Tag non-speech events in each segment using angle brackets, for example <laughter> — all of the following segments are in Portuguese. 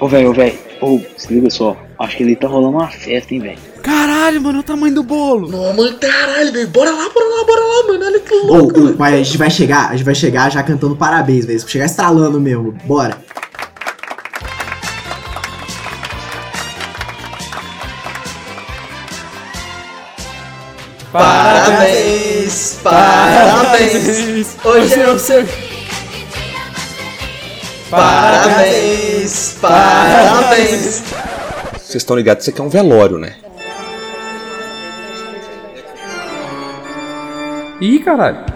Ô, velho, ô, velho. Ô, se liga só. Acho que ele tá rolando uma festa, hein, velho. Caralho, mano, olha o tamanho do bolo. Não, mano, caralho, velho. Bora lá, bora lá, bora lá, mano. Olha que Ô, louco. ô, mas a gente vai chegar, a gente vai chegar já cantando parabéns, velho. Chegar estralando mesmo. Bora. Parabéns, parabéns. Hoje é o seu. Parabéns, parabéns. Vocês estão ligados que isso aqui é um velório, né? Ih, caralho.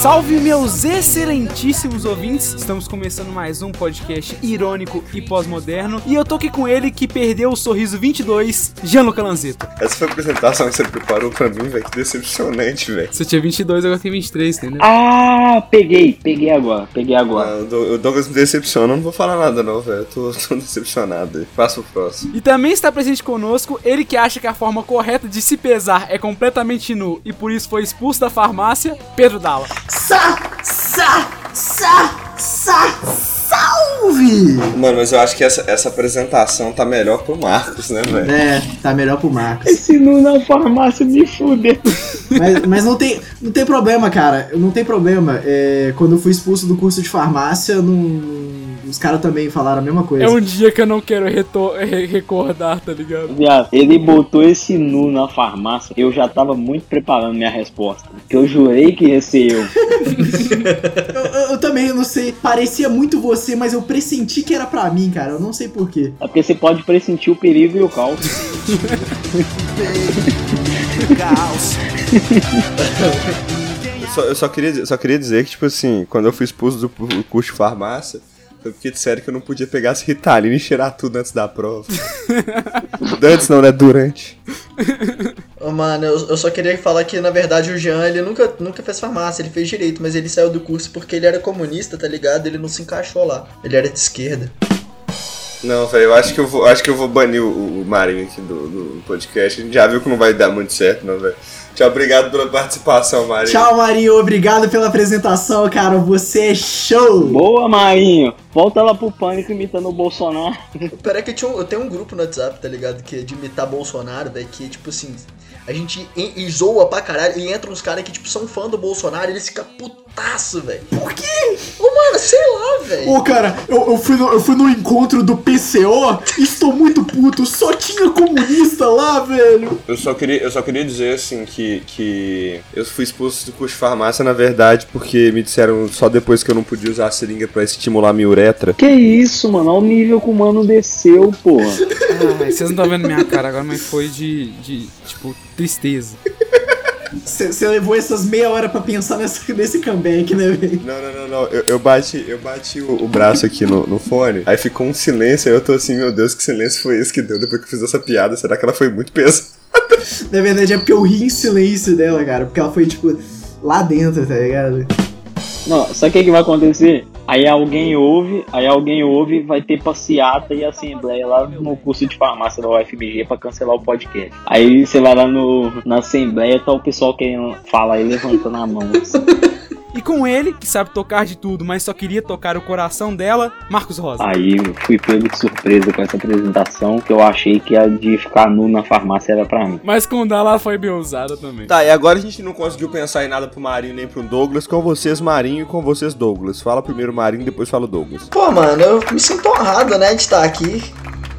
Salve meus excelentíssimos ouvintes! Estamos começando mais um podcast irônico e pós-moderno. E eu tô aqui com ele que perdeu o sorriso 22, Gianluca Lanzetta. Essa foi a apresentação que você preparou pra mim, velho. Que decepcionante, velho. Você tinha 22, agora tem 23, entendeu? Ah, peguei, peguei agora, peguei agora. Ah, o Do- o Douglas me decepciona, eu não vou falar nada não, velho. Eu tô, <laughs> tô decepcionado. Passa o próximo. E também está presente conosco ele que acha que a forma correta de se pesar é completamente nu e por isso foi expulso da farmácia, Pedro Dalla. Sa, sa, sa, sa, salve! Mano, mas eu acho que essa, essa apresentação tá melhor pro Marcos, né, velho? É, tá melhor pro Marcos. Esse nu na farmácia me fudeu. Mas, mas não, tem, não tem problema, cara. Não tem problema. É, quando eu fui expulso do curso de farmácia, não- os caras também falaram a mesma coisa. É um dia que eu não quero re- recordar, tá ligado? Viado, ele botou esse nu na farmácia. Eu já tava muito preparando minha resposta. Que eu jurei que ia ser eu. <laughs> Eu, eu- eu também, eu não sei. Parecia muito você, mas eu pressenti que era pra mim, cara. Eu não sei porquê. É porque você pode pressentir o perigo e o caos. Eu só, eu só queria, só queria dizer que, tipo assim, quando eu fui expulso do do curso de farmácia, foi porque disseram que eu não podia pegar esse Ritalina e cheirar tudo antes da prova. <laughs> antes não, né? Durante. Ô, mano, eu, eu só queria falar que, na verdade, o Jean, ele nunca, nunca fez farmácia, ele fez direito, mas ele saiu do curso porque ele era comunista, tá ligado? Ele não se encaixou lá. Ele era de esquerda. Não, velho, eu acho que eu vou, acho que eu vou banir o, o Marinho aqui do, do podcast. A gente já viu que não vai dar muito certo, não, velho. Tchau, obrigado pela participação, Marinho. Tchau, Marinho. Obrigado pela apresentação, cara. Você é show! Boa, Marinho. Volta lá pro pânico imitando o Bolsonaro. <laughs> Pera que eu, tinha um- eu tenho um grupo no WhatsApp, tá ligado? Que é de imitar Bolsonaro, velho, que, tipo assim, a gente en- zoa pra caralho e entra uns caras que, tipo, são fã do Bolsonaro e eles ficam putaço, velho. Por quê? Ô, mano, sei lá, velho. Ô, cara, eu, eu, fui no, eu fui no encontro do PCO e estou muito puto. Só tinha comunista lá, velho. Eu só queria, eu só queria dizer assim que, que eu fui expulso do curso de farmácia, na verdade, porque me disseram só depois que eu não podia usar a seringa pra estimular minha uretra. Que isso, mano? Olha o nível que o mano desceu, porra. Ai, vocês não estão vendo minha cara agora, mas foi de, de tipo, tristeza. Você levou essas meia hora pra pensar nessa, nesse comeback, né, velho? Não, não, não, não. Eu, eu bati, eu bati o, o braço aqui no, no fone, aí ficou um silêncio, aí eu tô assim, meu Deus, que silêncio foi esse que deu depois que eu fiz essa piada? Será que ela foi muito pesada? <laughs> Na verdade é porque eu ri em silêncio dela, cara. Porque ela foi, tipo, lá dentro, tá ligado? Não, sabe o que, que vai acontecer? Aí alguém ouve, aí alguém ouve, vai ter passeata e assembleia lá no curso de farmácia da UFMG pra cancelar o podcast. Aí você vai lá no, na assembleia, tá o pessoal querendo falar e levantando a mão. assim. <laughs> E com ele, que sabe tocar de tudo, mas só queria tocar o coração dela, Marcos Rosa. Aí eu fui pego de surpresa com essa apresentação, que eu achei que a de ficar nu na farmácia era pra mim. Mas com o Dalla foi bem usada também. Tá, e agora a gente não conseguiu pensar em nada pro Marinho nem pro Douglas. Com vocês, Marinho, e com vocês, Douglas. Fala primeiro Marinho, depois fala o Douglas. Pô, mano, eu me sinto honrado, né, de estar aqui.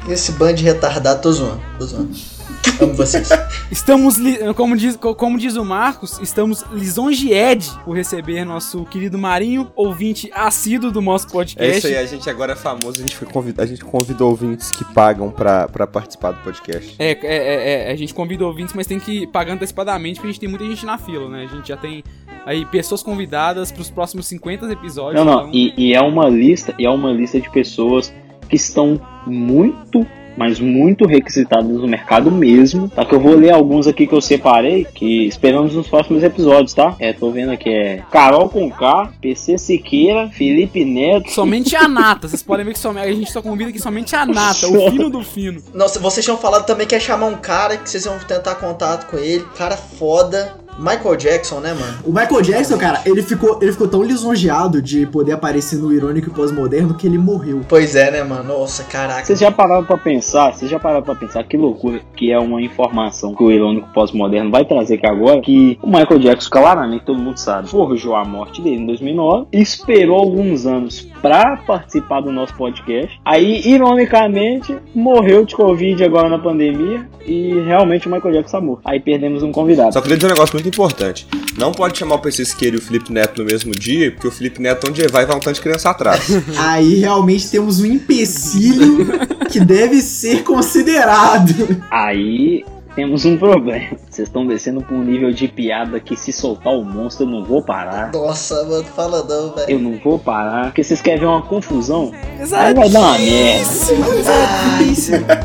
Esse bando de retardado, tô zoando, tô zoando. Amo vocês. <laughs> Estamos, como diz, co- como diz o Marcos, estamos lisonjeed por receber nosso querido Marinho, ouvinte assíduo do nosso podcast. É isso aí, a gente agora é famoso, a gente, foi convid... a gente convidou ouvintes que pagam pra, pra participar do podcast. É, é, é, é, a gente convida ouvintes, mas tem que pagar antecipadamente, porque a gente tem muita gente na fila, né? A gente já tem aí pessoas convidadas pros próximos 50 episódios. Não, não, então- e, e é uma lista, e é uma lista de pessoas que estão muito, mas muito requisitadas no mercado mesmo. Tá que eu vou ler alguns aqui que eu separei, que esperamos nos próximos episódios, tá? É, tô vendo aqui, é Carol Conká, PC Siqueira, Felipe Neto. Somente a nata, vocês podem ver que somente, a gente só convida aqui somente a nata, o fino do fino. Nossa, vocês tinham falado também que ia chamar um cara que vocês iam tentar contato com ele. Cara foda. Michael Jackson, né, mano? O Michael Jackson, cara, ele ficou, ele ficou tão lisonjeado de poder aparecer no irônico e pós-moderno que ele morreu. Pois é, né, mano? Nossa, caraca. Vocês já pararam pra pensar, vocês já pararam pra pensar que loucura que é uma informação que o irônico pós-moderno vai trazer aqui agora, que o Michael Jackson, claramente todo mundo sabe, forjou a morte dele em 2009, esperou alguns anos pra participar do nosso podcast, aí, ironicamente, morreu de Covid agora na pandemia e realmente o Michael Jackson tá morto. Aí perdemos um convidado. Só queria dizer um negócio muito importante. Não pode chamar o PC Siqueira e o Felipe Neto no mesmo dia, porque o Felipe Neto, onde vai, vai um tanto de criança atrás. <laughs> Aí realmente temos um empecilho que deve ser considerado. Aí temos um problema. Vocês estão descendo pra um nível de piada que se soltar o monstro eu não vou parar. Nossa, mano, fala não, velho. Eu não vou parar, porque vocês querem ver uma confusão. Aí vai dar uma merda.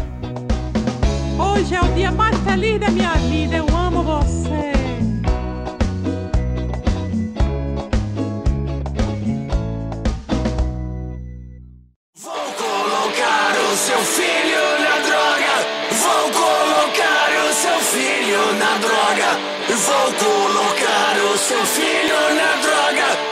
<laughs> Hoje é o dia mais feliz da minha vida. Vou colocar o seu filho na droga.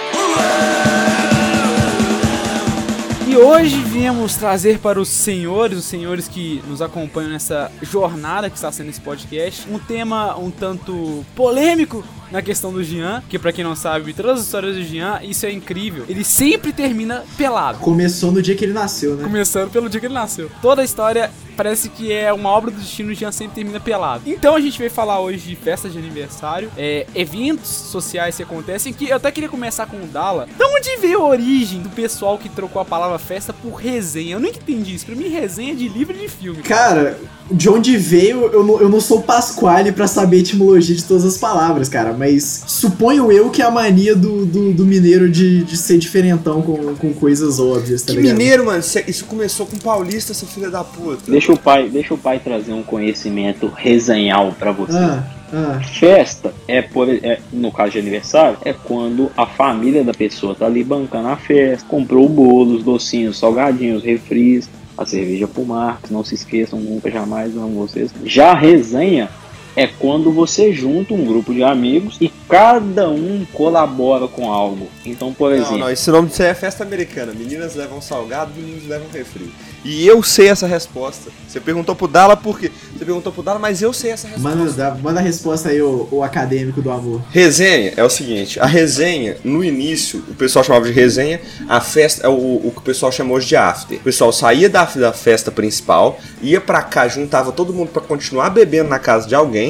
E hoje viemos trazer para os senhores, os senhores que nos acompanham nessa jornada que está sendo esse podcast, um tema um tanto polêmico na questão do Jean, que pra quem não sabe, todas as histórias do Jean, isso é incrível. Ele sempre termina pelado. Começou no dia que ele nasceu, né? Começando pelo dia que ele nasceu. Toda a história parece que é uma obra do destino, o Jean sempre termina pelado. Então a gente veio falar hoje de festas de aniversário, é, eventos sociais que acontecem, que eu até queria começar com o Dala. De onde veio a origem do pessoal que trocou a palavra festa por resenha? Eu nunca entendi isso. Pra mim, resenha é de livro e de filme. Cara, de onde veio, eu não, eu não sou Pasquale pra saber a etimologia de todas as palavras, cara, mas suponho eu que é a mania do, do, do mineiro de, de ser diferentão com, com coisas óbvias, tá que ligado? mineiro, mano. Isso começou com paulista, seu filho da puta. Deixa o pai, deixa o pai trazer um conhecimento resenhal pra você. Ah, ah. Festa é, por, é, no caso de aniversário, é quando a família da pessoa tá ali bancando a festa, comprou o bolo, os docinhos, salgadinhos, refris, a cerveja pro Marcos, não se esqueçam, nunca jamais amo vocês. Já a resenha é quando você junta um grupo de amigos e cada um colabora com algo. Então, por Não, exemplo, não, esse nome disso aí é festa americana. Meninas levam salgado, meninos levam refri. E eu sei essa resposta. Você perguntou pro Dala por quê? Você perguntou pro Dala, mas eu sei essa resposta. Manda, dá- manda a resposta aí, o, o acadêmico do amor. Resenha é o seguinte, a resenha, no início, o pessoal chamava de resenha, a festa é o, o que o pessoal chamou hoje de after. O pessoal saía da, da festa principal, ia pra cá, juntava todo mundo pra continuar bebendo na casa de alguém,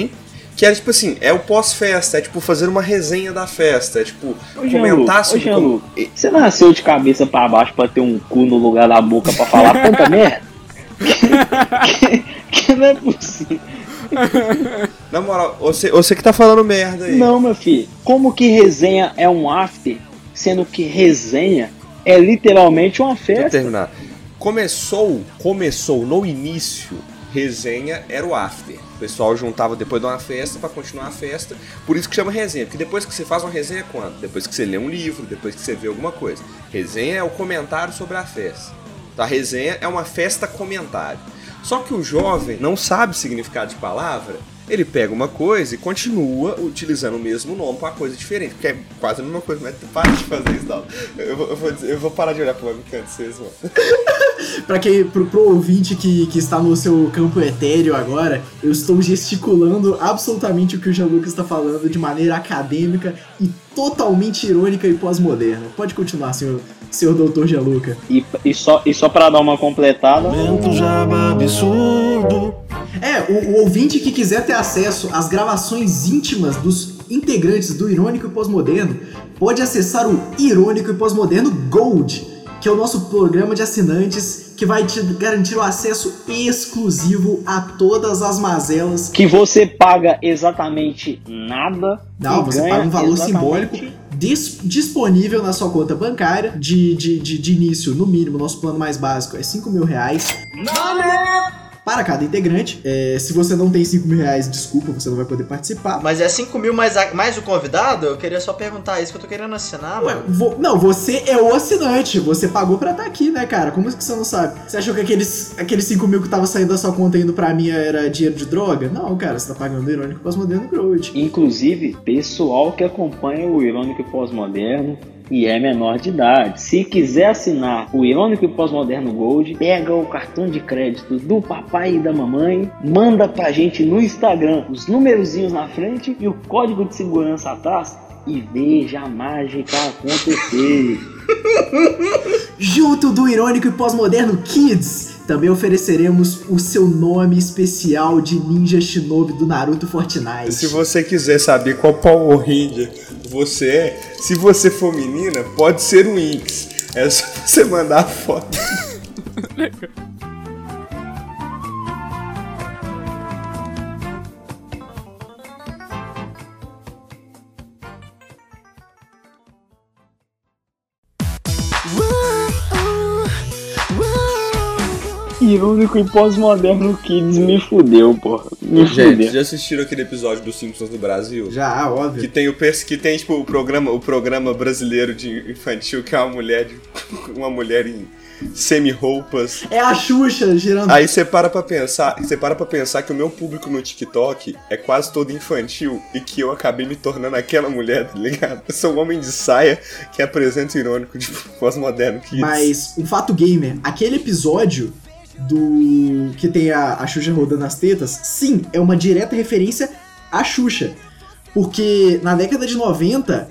que era tipo assim, é o pós-festa, é tipo fazer uma resenha da festa, é tipo Ô, comentar Jean-Luc, ô, sobre como- você nasceu de cabeça pra baixo pra ter um cu no lugar da boca pra falar <laughs> tanta merda? que, que não é possível. Na moral, você, você que tá falando merda aí. Não, meu filho. Como que resenha é um after, sendo que resenha é literalmente uma festa? terminar. Começou, começou no início, resenha era o after. Pessoal juntava depois de uma festa pra continuar a festa. Por isso que chama resenha. Porque depois que você faz uma resenha é quando? Depois que você lê um livro, depois que você vê alguma coisa. Resenha é o comentário sobre a festa. Então, a resenha é uma festa comentário. Só que o jovem não sabe o significado de palavra. Ele pega uma coisa e continua utilizando o mesmo nome pra uma coisa diferente. Porque é quase a mesma coisa, mas para de fazer isso, não. Eu vou, eu vou, dizer- eu vou parar de olhar pro webcam de vocês, mano. <laughs> Pra quem, pro, pro ouvinte que, que está no seu campo etéreo agora, eu estou gesticulando absolutamente o que o Jean-Lucas está falando de maneira acadêmica e totalmente irônica e pós-moderna. Pode continuar, senhor, senhor doutor Jean-Luca. E, e só, e só pra dar uma completada, É, o, o ouvinte que quiser ter acesso às gravações íntimas dos integrantes do Irônico e Pós-Moderno pode acessar o Irônico e Pós-Moderno Gold, que é o nosso programa de assinantes que vai te garantir o acesso exclusivo a todas as mazelas. que você paga exatamente nada. Não, você paga um valor exatamente- simbólico dis- disponível na sua conta bancária de, de, de, de início, no mínimo, nosso plano mais básico é 5 mil reais. Para cada integrante. É, se você não tem 5 mil reais, desculpa, você não vai poder participar. Mas é 5 mil mais, a- mais o convidado? Eu queria só perguntar isso que eu tô querendo assinar, Ué, mano. vo- não, você é o assinante. Você pagou pra estar aqui, né, cara? Como é que você não sabe? Você achou que aqueles, aqueles 5 mil que tava saindo da sua conta indo pra mim era dinheiro de droga? Não, cara, você tá pagando o Irônico Pós-Moderno Growth. Inclusive, pessoal que acompanha o Irônico Pós-Moderno e é menor de idade. Se quiser assinar o Irônico e Pós-Moderno Gold, pega o cartão de crédito do papai e da mamãe, manda pra gente no Instagram os numerozinhos na frente e o código de segurança atrás e veja a mágica acontecer. <laughs> Junto do Irônico e Pós-Moderno Kids, também ofereceremos o seu nome especial de Ninja Shinobi do Naruto Fortnite. Se você quiser saber qual Power Ranger você é, se você for menina, pode ser o Inks. É só <laughs> você mandar a foto. <laughs> Irônico e Pós-Moderno Kids me fudeu, porra. Me Gente, fudeu. já assistiram aquele episódio dos Simpsons do Brasil? Já, Que óbvio. tem o que tem tipo o programa, o programa brasileiro de infantil que é uma mulher de, <laughs> uma mulher em semi-roupas. É a Xuxa girando. Aí você para pra pensar, você para pra pensar que o meu público no TikTok é quase todo infantil e que eu acabei me tornando aquela mulher, tá ligado? Eu sou um homem de saia que apresenta o irônico de pós-moderno kids. Mas um fato gamer, aquele episódio do que tem a, a Xuxa rodando as tetas, sim, é uma direta referência à Xuxa. Porque na década de 90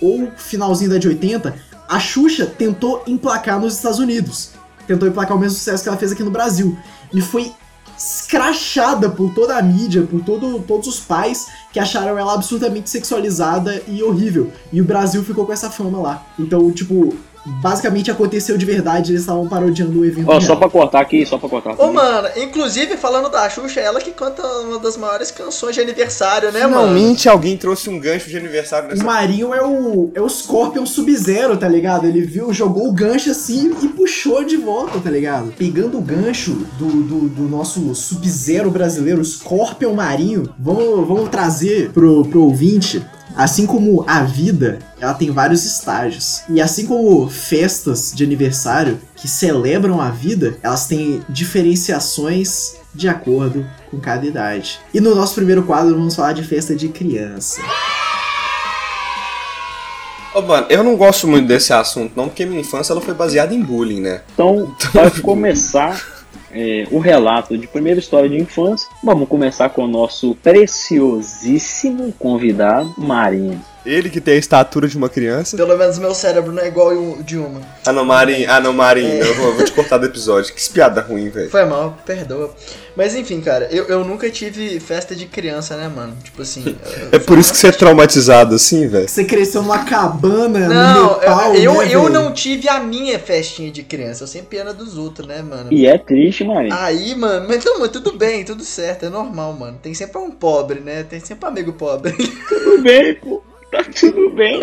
ou finalzinho da de 80, a Xuxa tentou emplacar nos Estados Unidos. Tentou emplacar o mesmo sucesso que ela fez aqui no Brasil. E foi escrachada por toda a mídia, por todo, todos os pais que acharam ela absolutamente sexualizada e horrível. E o Brasil ficou com essa fama lá. Então, tipo, basicamente aconteceu de verdade, eles estavam parodiando o evento. Ó, real. só pra cortar aqui, só pra cortar. Ô, mano, inclusive falando da Xuxa, é ela que canta uma das maiores canções de aniversário, né, mano? Finalmente alguém trouxe um gancho de aniversário O nessa. Marinho é o, é o Scorpion Sub-Zero, tá ligado? Ele viu, jogou o gancho assim e puxou de volta, tá ligado? Pegando o gancho do, do, do nosso Sub-Zero brasileiro, Scorpion Marinho, vamos, vamos trazer pro, pro ouvinte. Assim como a vida, ela tem vários estágios. E assim como festas de aniversário que celebram a vida, elas têm diferenciações de acordo com cada idade. E no nosso primeiro quadro vamos falar de festa de criança. Ô, mano, eu não gosto muito desse assunto, não, porque minha infância ela foi baseada em bullying, né? Então, para <laughs> começar é, o relato de primeira história de infância, vamos começar com o nosso preciosíssimo convidado, Marinho. Ele que tem a estatura de uma criança. Pelo menos meu cérebro não é igual o de uma. Ah, não, ah, não, Marinho, eu vou, vou te cortar do episódio. Que piada ruim, velho. Foi mal, perdoa. Mas enfim, cara, eu, eu nunca tive festa de criança, né, mano? Tipo assim. eu- É por isso que você é traumatizado assim, velho. Você cresceu numa cabana no Não, Nepal, eu, eu, né, eu velho? não tive a minha festinha de criança, eu sempre era dos outros, né, mano? E é triste, Marinho. Aí, mano, mas não, mas tudo bem, tudo certo, é normal, mano. Tem sempre um pobre, né? Tem sempre um amigo pobre. Tudo bem, pô. <laughs> Tudo bem.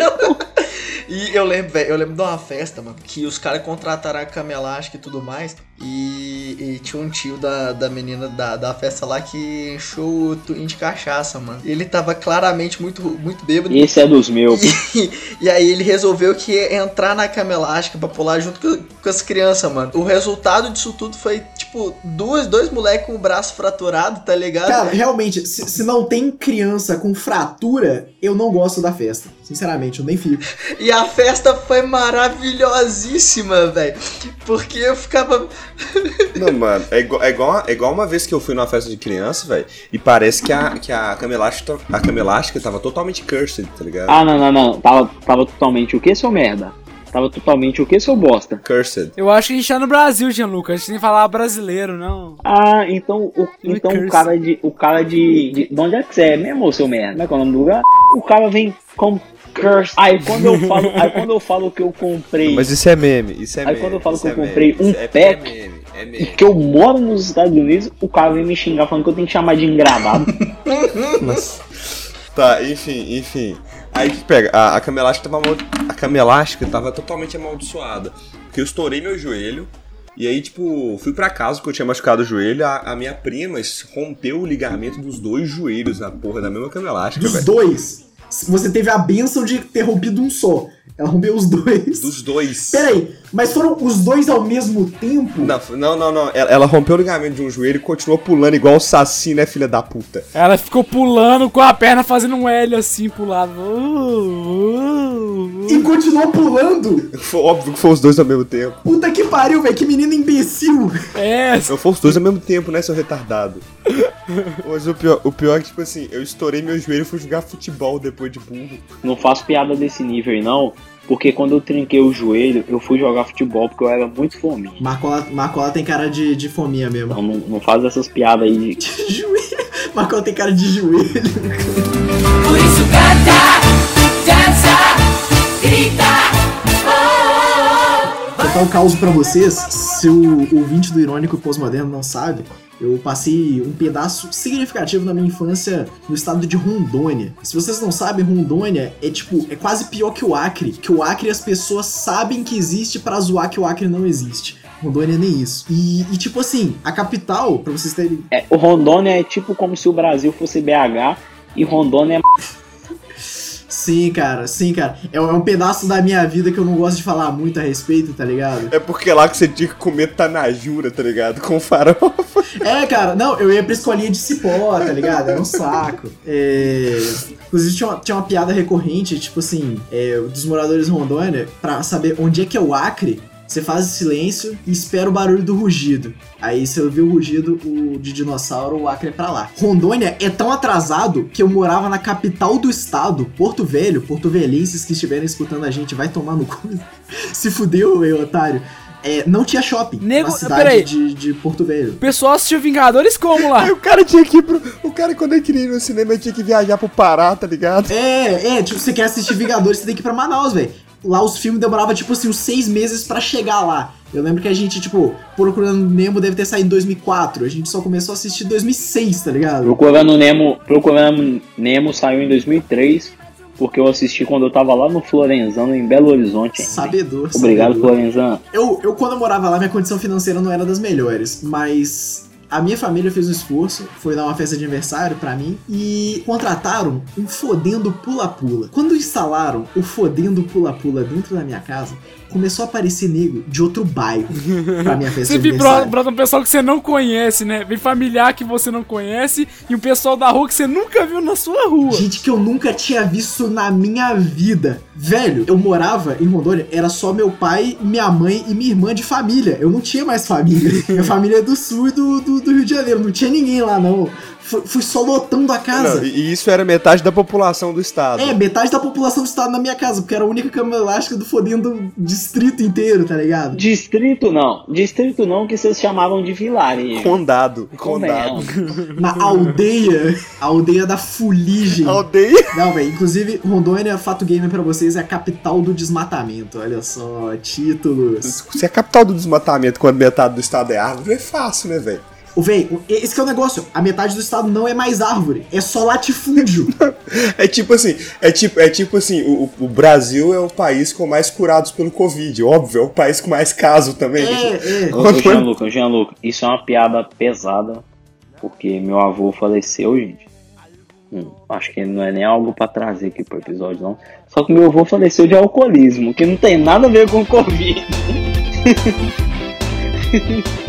E eu lembro, velho, eu lembro de uma festa, mano, que os caras contrataram a elástica e tudo mais. E, e tinha um tio da, da menina da, da festa lá que encheu o twin de cachaça, mano. Ele tava claramente muito, muito bêbado. Esse é dos meus. E, e aí ele resolveu que ia entrar na cama elástica pra pular junto com, com as crianças, mano. O resultado disso tudo foi, tipo, duas, dois moleques com o braço fraturado, tá ligado? Cara, realmente, se, se não tem criança com fratura, eu não gosto da festa. Sinceramente, eu nem fico. E a festa foi maravilhosíssima, velho. Porque eu ficava. Não, mano, é igual, é, igual, é igual uma vez que eu fui numa festa de criança, velho, e parece que a, que a cama a cama tava totalmente cursed, tá ligado? Ah, não, não, não. Tava, tava totalmente o que, seu merda? Tava totalmente o que, seu bosta? Cursed. Eu acho que a gente tá no Brasil, Gianluca. A gente tem que falar brasileiro, não. Ah, então o, Ele então o cara de. O cara de, de. De onde é que você é mesmo, seu merda? Como é que é o nome do lugar? O cara vem com curse. Aí quando eu falo, aí quando eu falo que eu comprei. Mas isso é meme, isso é Aí meme. quando eu falo que eu é meme, comprei um é, pack- É meme, é E meme. que eu moro nos Estados Unidos, o cara vem me xingar falando que eu tenho que chamar de engravado. <laughs> Tá, enfim, enfim. Aí que pega, a, a cama elástica tava amaldi- a cama elástica tava totalmente amaldiçoada. Porque eu estourei meu joelho, E aí, tipo, fui pra casa porque eu tinha machucado o joelho. A, a minha prima rompeu o ligamento dos dois joelhos na porra da mesma cama elástica, Dos velho. dois. Você teve a benção de ter rompido um só. <laughs> Ela rompeu os dois. Dos dois. Peraí, mas foram os dois ao mesmo tempo? Não, não, não, não. Ela, ela rompeu o ligamento de um joelho e continuou pulando igual o Saci, né, filha da puta? Ela ficou pulando com a perna fazendo um L assim pro lado. Uh, uh, uh. E continuou pulando? Foi óbvio que foi os dois ao mesmo tempo. Puta que pariu, velho. Que menino imbecil. É, Não foi os dois ao mesmo tempo, né, seu retardado? Mas o pior, o pior é que, tipo assim, eu estourei meu joelho e fui jogar futebol depois de burro. Não faço piada desse nível aí, não. Porque quando eu trinquei o joelho, eu fui jogar futebol porque eu era muito fominha. Marcola, Marcola tem cara de, de fominha mesmo. Então não, não faz essas piadas aí de. <laughs> joelho. Marcola tem cara de joelho. Por isso canta, dança, grita. Vou contar um caos pra vocês. Se o ouvinte do Irônico Pós-Moderno não sabe, eu passei um pedaço significativo da minha infância no estado de Rondônia. Se vocês não sabem, Rondônia é tipo, é quase pior que o Acre. Que o Acre as pessoas sabem que existe pra zoar que o Acre não existe. Rondônia nem isso. E, e, tipo assim, a capital, pra vocês terem. É, o Rondônia é tipo como se o Brasil fosse BH e Rondônia é. Sim, cara, sim, cara. É, um- é um pedaço da minha vida que eu não gosto de falar muito a respeito, tá ligado? É porque lá que você tinha que comer tanajura, tá ligado? Com farofa. É, cara, não, eu ia pra escolinha de cipó, tá ligado? Era um saco. É, Inclusive tinha uma, tinha uma piada recorrente, tipo assim, é, dos moradores de Rondônia, pra saber onde é que é o Acre, você faz silêncio e espera o barulho do rugido. Aí você ouviu o rugido o de dinossauro, o Acre é pra lá. Rondônia é tão atrasado que eu morava na capital do estado, Porto Velho, Porto Velhenses que estiverem escutando a gente, vai tomar no cu. <laughs> Se fudeu, eu, otário. É, não tinha shopping Nego- na cidade peraí. de, de Porto Velho. o pessoal assistiu Vingadores como lá? <laughs> O cara tinha que ir pro. O cara, quando ele queria ir no cinema, ele tinha que viajar pro Pará, tá ligado? É, é, tipo, você quer assistir Vingadores, você tem que ir pra Manaus, velho. Lá os filmes demoravam, tipo assim, uns seis meses pra chegar lá. Eu lembro que a gente, tipo, Procurando Nemo deve ter saído em 2004. A gente só começou a assistir em 2006, tá ligado? Procurando Nemo, Procurando Nemo saiu em 2003, porque eu assisti quando eu tava lá no Florenzano, em Belo Horizonte. ainda. Sabedor, Obrigado, sabedor. Florenzano. Eu, eu, quando eu morava lá, minha condição financeira não era das melhores, mas a minha família fez um esforço, foi dar uma festa de aniversário pra mim e contrataram um fodendo pula-pula. Quando instalaram o fodendo pula-pula dentro da minha casa, começou a aparecer nego de outro bairro pra minha <laughs> festa aniversário. pro um pessoal que você não conhece, né? Vem familiar que você não conhece e um pessoal da rua que você nunca viu na sua rua. Gente que eu nunca tinha visto na minha vida. Velho, eu morava em Rondônia, era só meu pai, minha mãe e minha irmã de família. Eu não tinha mais família. <laughs> Minha família é do sul e do, do, do Rio de Janeiro. Não tinha ninguém lá, não. Fui, fui só lotando a casa. Não, e isso era metade da população do estado. É, metade da população do estado na minha casa, porque era a única cama elástica do fodendo distrito inteiro, tá ligado? Distrito não, distrito não, que vocês chamavam de vilarejo. Condado. Condado. Convenhamos. <laughs> Na aldeia, a aldeia da fuligem. Aldeia. Não, velho, inclusive, Rondônia, fato gamer pra vocês, é a capital do desmatamento. Olha só, títulos. Se a capital do desmatamento quando metade do estado é árvore, é fácil, né, velho? Ô, véi, esse que é o negócio. A metade do estado não é mais árvore, é só latifúndio. <laughs> É tipo assim, é tipo, é tipo assim, o, o Brasil é o país com mais curados pelo Covid, óbvio, é o país com mais casos também. é, é. Gianluca, Gianluca, isso é uma piada pesada, porque meu avô faleceu, gente. Hum, acho que não é nem algo pra trazer aqui pro episódio, não. Só que meu avô faleceu de alcoolismo, que não tem nada a ver com Covid. <laughs>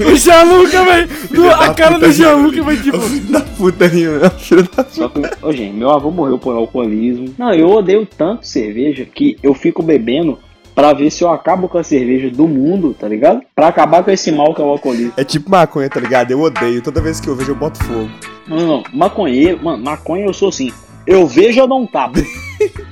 O Gianluca, velho. A cara puta, do Gianluca vai tipo. Filho da puta, Rio, filho da Só que, ô, gente, meu avô morreu por alcoolismo. Não, eu odeio tanto cerveja que eu fico bebendo pra ver se eu acabo com a cerveja do mundo, tá ligado? Pra acabar com esse mal que é o alcoolismo. É tipo maconha, tá ligado? Eu odeio. Toda vez que eu vejo, eu boto fogo. Não, não, maconheiro, mano, maconha eu sou assim. Eu vejo, eu dou um tapa.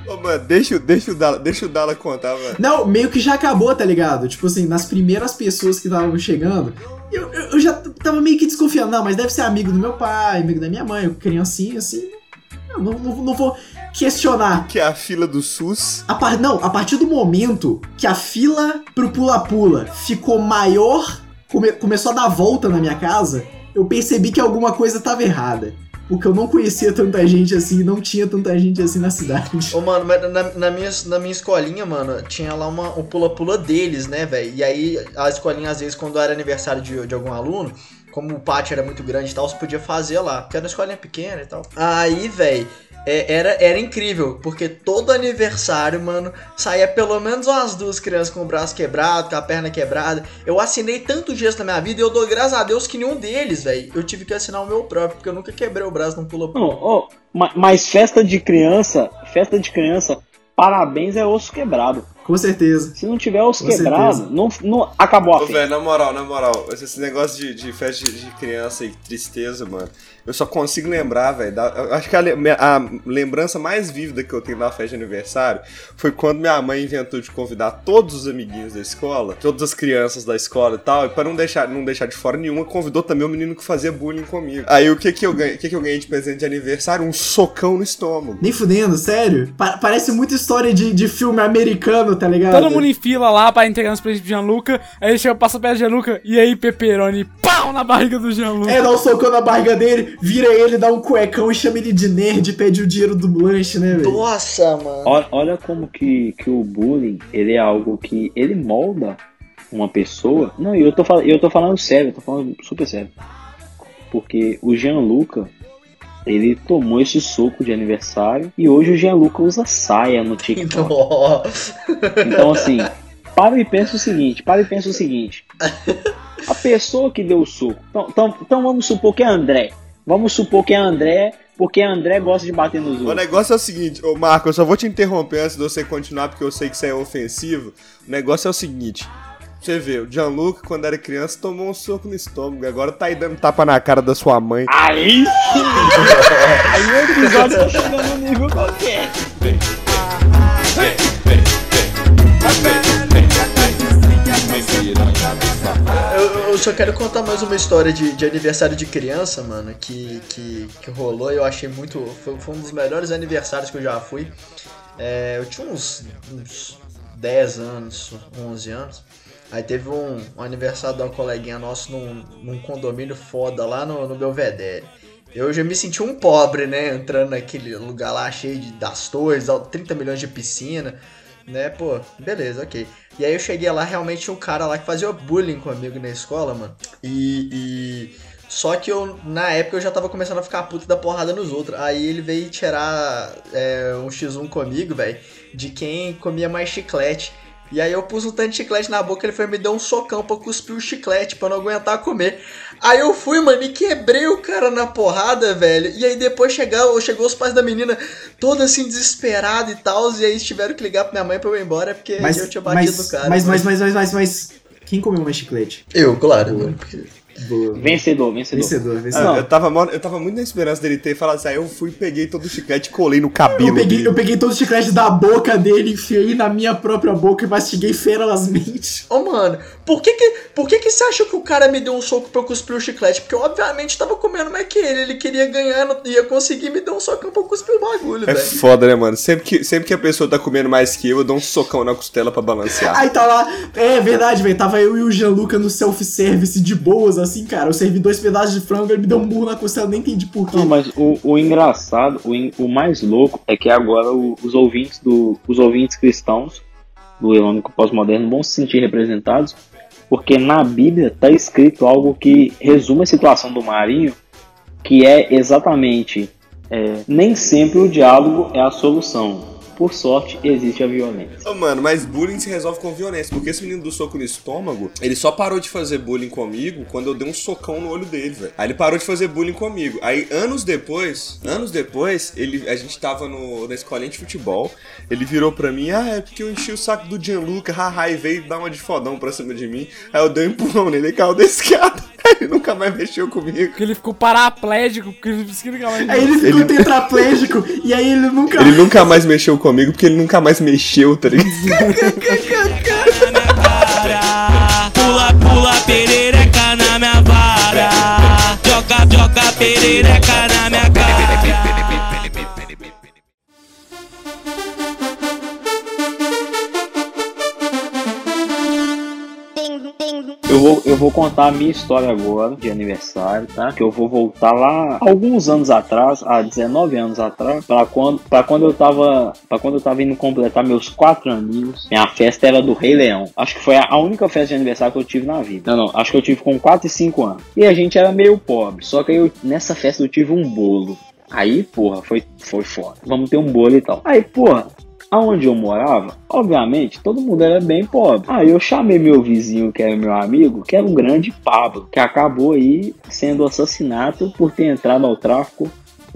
Ô, mano, deixa, o- deixa, o Dala, deixa o Dala contar, mano. Não, meio que já acabou, tá ligado? Tipo assim, nas primeiras pessoas que estavam chegando, eu, eu, eu já tava meio que desconfiando. Não, mas deve ser amigo do meu pai, amigo da minha mãe, criancinha, assim. Eu não, não, não vou questionar. Que é a fila do SUS. A par... Não, a partir do momento que a fila pro pula-pula ficou maior, come- começou a dar volta na minha casa, eu percebi que alguma coisa tava errada. Porque eu não conhecia tanta gente assim, não tinha tanta gente assim na cidade. Ô, mano, mas na, na, minha, na minha escolinha, mano, tinha lá uma, o pula-pula deles, né, velho? E aí, a escolinha, às vezes, quando era aniversário de, de algum aluno, como o pátio era muito grande e tal, você podia fazer lá, porque era uma escolinha pequena e tal. Aí, velho, é, era, era incrível, porque todo aniversário, mano, saía pelo menos umas duas crianças com o braço quebrado, com a perna quebrada. Eu assinei tantos dias na minha vida e eu dou graças a Deus que nenhum deles, velho. Eu tive que assinar o meu próprio, porque eu nunca quebrei o braço num. Não, ó, ma- mas festa de criança, festa de criança, parabéns é osso quebrado. Com certeza. Se não tiver osso Com quebrado, não, não acabou a Ô, festa. velho, na moral, na moral, esse negócio de, de festa de, de criança e tristeza, mano, eu só consigo lembrar, velho. Acho que a, a lembrança mais vívida que eu tenho da festa de aniversário foi quando minha mãe inventou de convidar todos os amiguinhos da escola, todas as crianças da escola e tal, e pra não deixar, não deixar de fora nenhuma, convidou também o menino que fazia bullying comigo. Aí o que que eu ganhei, o que que eu ganhei de presente de aniversário? Um socão no estômago. Nem fudendo, sério. Pa- parece muita história de, de filme americano, tá ligado? Todo mundo em fila lá pra entregar os presentes pro Gianluca. Aí ele chega, passa perto do Gianluca. E aí, Pepperoni, pau na barriga do Gianluca. É, dá um socão na barriga dele, vira ele, dá um cuecão e chama ele de nerd e pede o dinheiro do lanche, né, velho? Nossa, mano. Olha, olha como que, que o bullying, ele é algo que ele molda uma pessoa. Não, e eu tô, fal- eu tô falando sério, eu tô falando super sério. Porque o Gianluca, ele tomou esse soco de aniversário e hoje o Gianluca usa saia no TikTok. <laughs> Nossa. Então, assim, para e pensa o seguinte, para e pensa o seguinte. A pessoa que deu o soco. Então, então, então vamos supor que é André. Vamos supor que é André, porque André gosta de bater nos O outros. negócio é o seguinte, ô Marco, eu só vou te interromper antes de você continuar, porque eu sei que isso é ofensivo. O negócio é o seguinte. Você vê, o Gianluca, quando era criança, tomou um soco no estômago. Agora tá aí dando tapa na cara da sua mãe. Aí sim! <laughs> Aí o episódio tá chegando no nível qualquer. Eu, só quero contar mais uma história de, de aniversário de criança, mano, que, que, que rolou eu achei muito. Foi, foi um dos melhores aniversários que eu já fui. É, eu tinha uns, uns 10 anos, 11 anos. Aí teve um, um aniversário de uma coleguinha nossa num, num condomínio foda lá no, no Belvedere. Eu já me senti um pobre, né? Entrando naquele lugar lá cheio de, das torres, 30 milhões de piscina, né? Pô, beleza, ok. E aí eu cheguei lá, realmente tinha um cara lá que fazia bullying comigo na escola, mano. E. e- Só que eu, na época, eu já tava começando a ficar puto da porrada nos outros. Aí ele veio tirar é, um X1 comigo, velho, de quem comia mais chiclete. E aí eu pus um tanto de chiclete na boca, ele foi me deu um socão pra cuspir o chiclete, pra não aguentar comer. Aí eu fui, mano, e quebrei o cara na porrada, velho. E aí depois chegou, chegou os pais da menina, todo assim, desesperado e tal. E aí tiveram que ligar pra minha mãe pra eu ir embora, porque Mas, eu tinha batido mas, o cara. mas, mas, mas, mas, mas, mas, quem comeu mais chiclete? Eu, claro, mano. porque- Boa. Vencedor, vencedor. Vencedor, Ah, vencedor. eu, tava, eu tava muito na esperança dele ter falado assim, aí eu fui, peguei todo o chiclete e colei no cabelo Eu peguei, dele. eu peguei todos os chicletes da boca dele, enfiei na minha própria boca e mastiguei ferozmente. Ô, mano, por que que, por que que você acha que o cara me deu um soco pra eu cuspir o chiclete? Porque eu, obviamente, tava comendo mais que ele. Ele queria ganhar, não ia conseguir me dar um socão pra eu cuspir o bagulho, É velho. foda, né, mano? Sempre que, sempre que a pessoa tá comendo mais que eu, eu dou um socão na costela pra balancear. Aí tá lá, é verdade, velho. Tava eu e o Gianluca no self-service de boas, assim, cara. Eu servi dois pedaços de frango, ele me deu um burro na costela, nem entendi por quê. Não, mas o, o engraçado, o, o mais louco é que agora o- os ouvintes do os ouvintes cristãos do Irônico Pós-Moderno vão se sentir representados, porque na Bíblia tá escrito algo que resume a situação do Marinho, que é exatamente é, nem sempre o diálogo é a solução. Por sorte, existe a violência. Ô, mano, mas bullying se resolve com violência. Porque esse menino do soco no estômago, ele só parou de fazer bullying comigo quando eu dei um socão no olho dele, velho. Aí ele parou de fazer bullying comigo. Aí, anos depois, anos depois, ele, a gente tava no, na escolinha de futebol. Ele virou pra mim, ah, é porque eu enchi o saco do Gianluca, haha, e veio dar uma de fodão pra cima de mim. Aí eu dei um empurrão nele, ele caiu da <laughs> escada. <laughs> Ele nunca mais mexeu comigo. Porque ele ficou paraplégico, porque ele disse que nunca mais. Aí ele ficou Ele- tetraplégico e aí ele nunca. Ele nunca mais mexeu comigo porque ele nunca mais mexeu, tá ligado? Pula, pula perereca na minha vara. Joga, joga perereca na Eu vou, eu vou contar a minha história agora de aniversário, tá? Que eu vou voltar lá alguns anos atrás, há 19 anos atrás, para quando, pra quando eu tava, para quando eu tava indo completar meus 4 aninhos. Minha festa era do Rei Leão. Acho que foi a, a única festa de aniversário que eu tive na vida. Não, não, acho que eu tive com 4 e 5 anos. E a gente era meio pobre, só que eu nessa festa eu tive um bolo. Aí, porra, foi, foi foda. Vamos ter um bolo e tal. Aí, porra, aonde eu morava, obviamente, todo mundo era bem pobre. Aí eu chamei meu vizinho, que era meu amigo, que era um grande Pablo, que acabou aí sendo assassinado por ter entrado ao tráfico.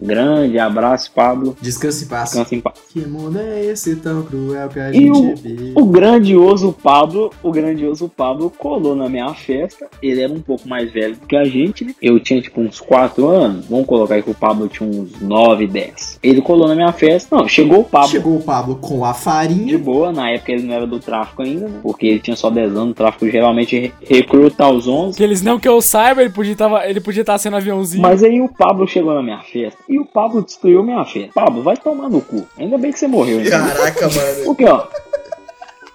Grande abraço, Pablo. Descanse em paz. Descansa em paz. Que mundo é esse tão cruel que a E gente o, vive? o grandioso Pablo, o grandioso Pablo colou na minha festa. Ele era um pouco mais velho do que a gente, né? Eu tinha tipo uns 4 anos. Vamos colocar aí que o Pablo tinha uns 9, 10. Ele colou na minha festa. Não, chegou o Pablo. Chegou o Pablo com a De farinha. boa, na época ele não era do tráfico ainda, né? Porque ele tinha só 10 anos, o tráfico geralmente re- recruta aos 11. Que eles não que eu saiba, ele podia tava, ele podia estar sendo aviãozinho. Mas aí o Pablo chegou na minha festa e o Pablo destruiu minha festa. Pablo, vai tomar no cu. Ainda bem que você morreu, hein? Caraca, mano. <laughs> Porque, ó.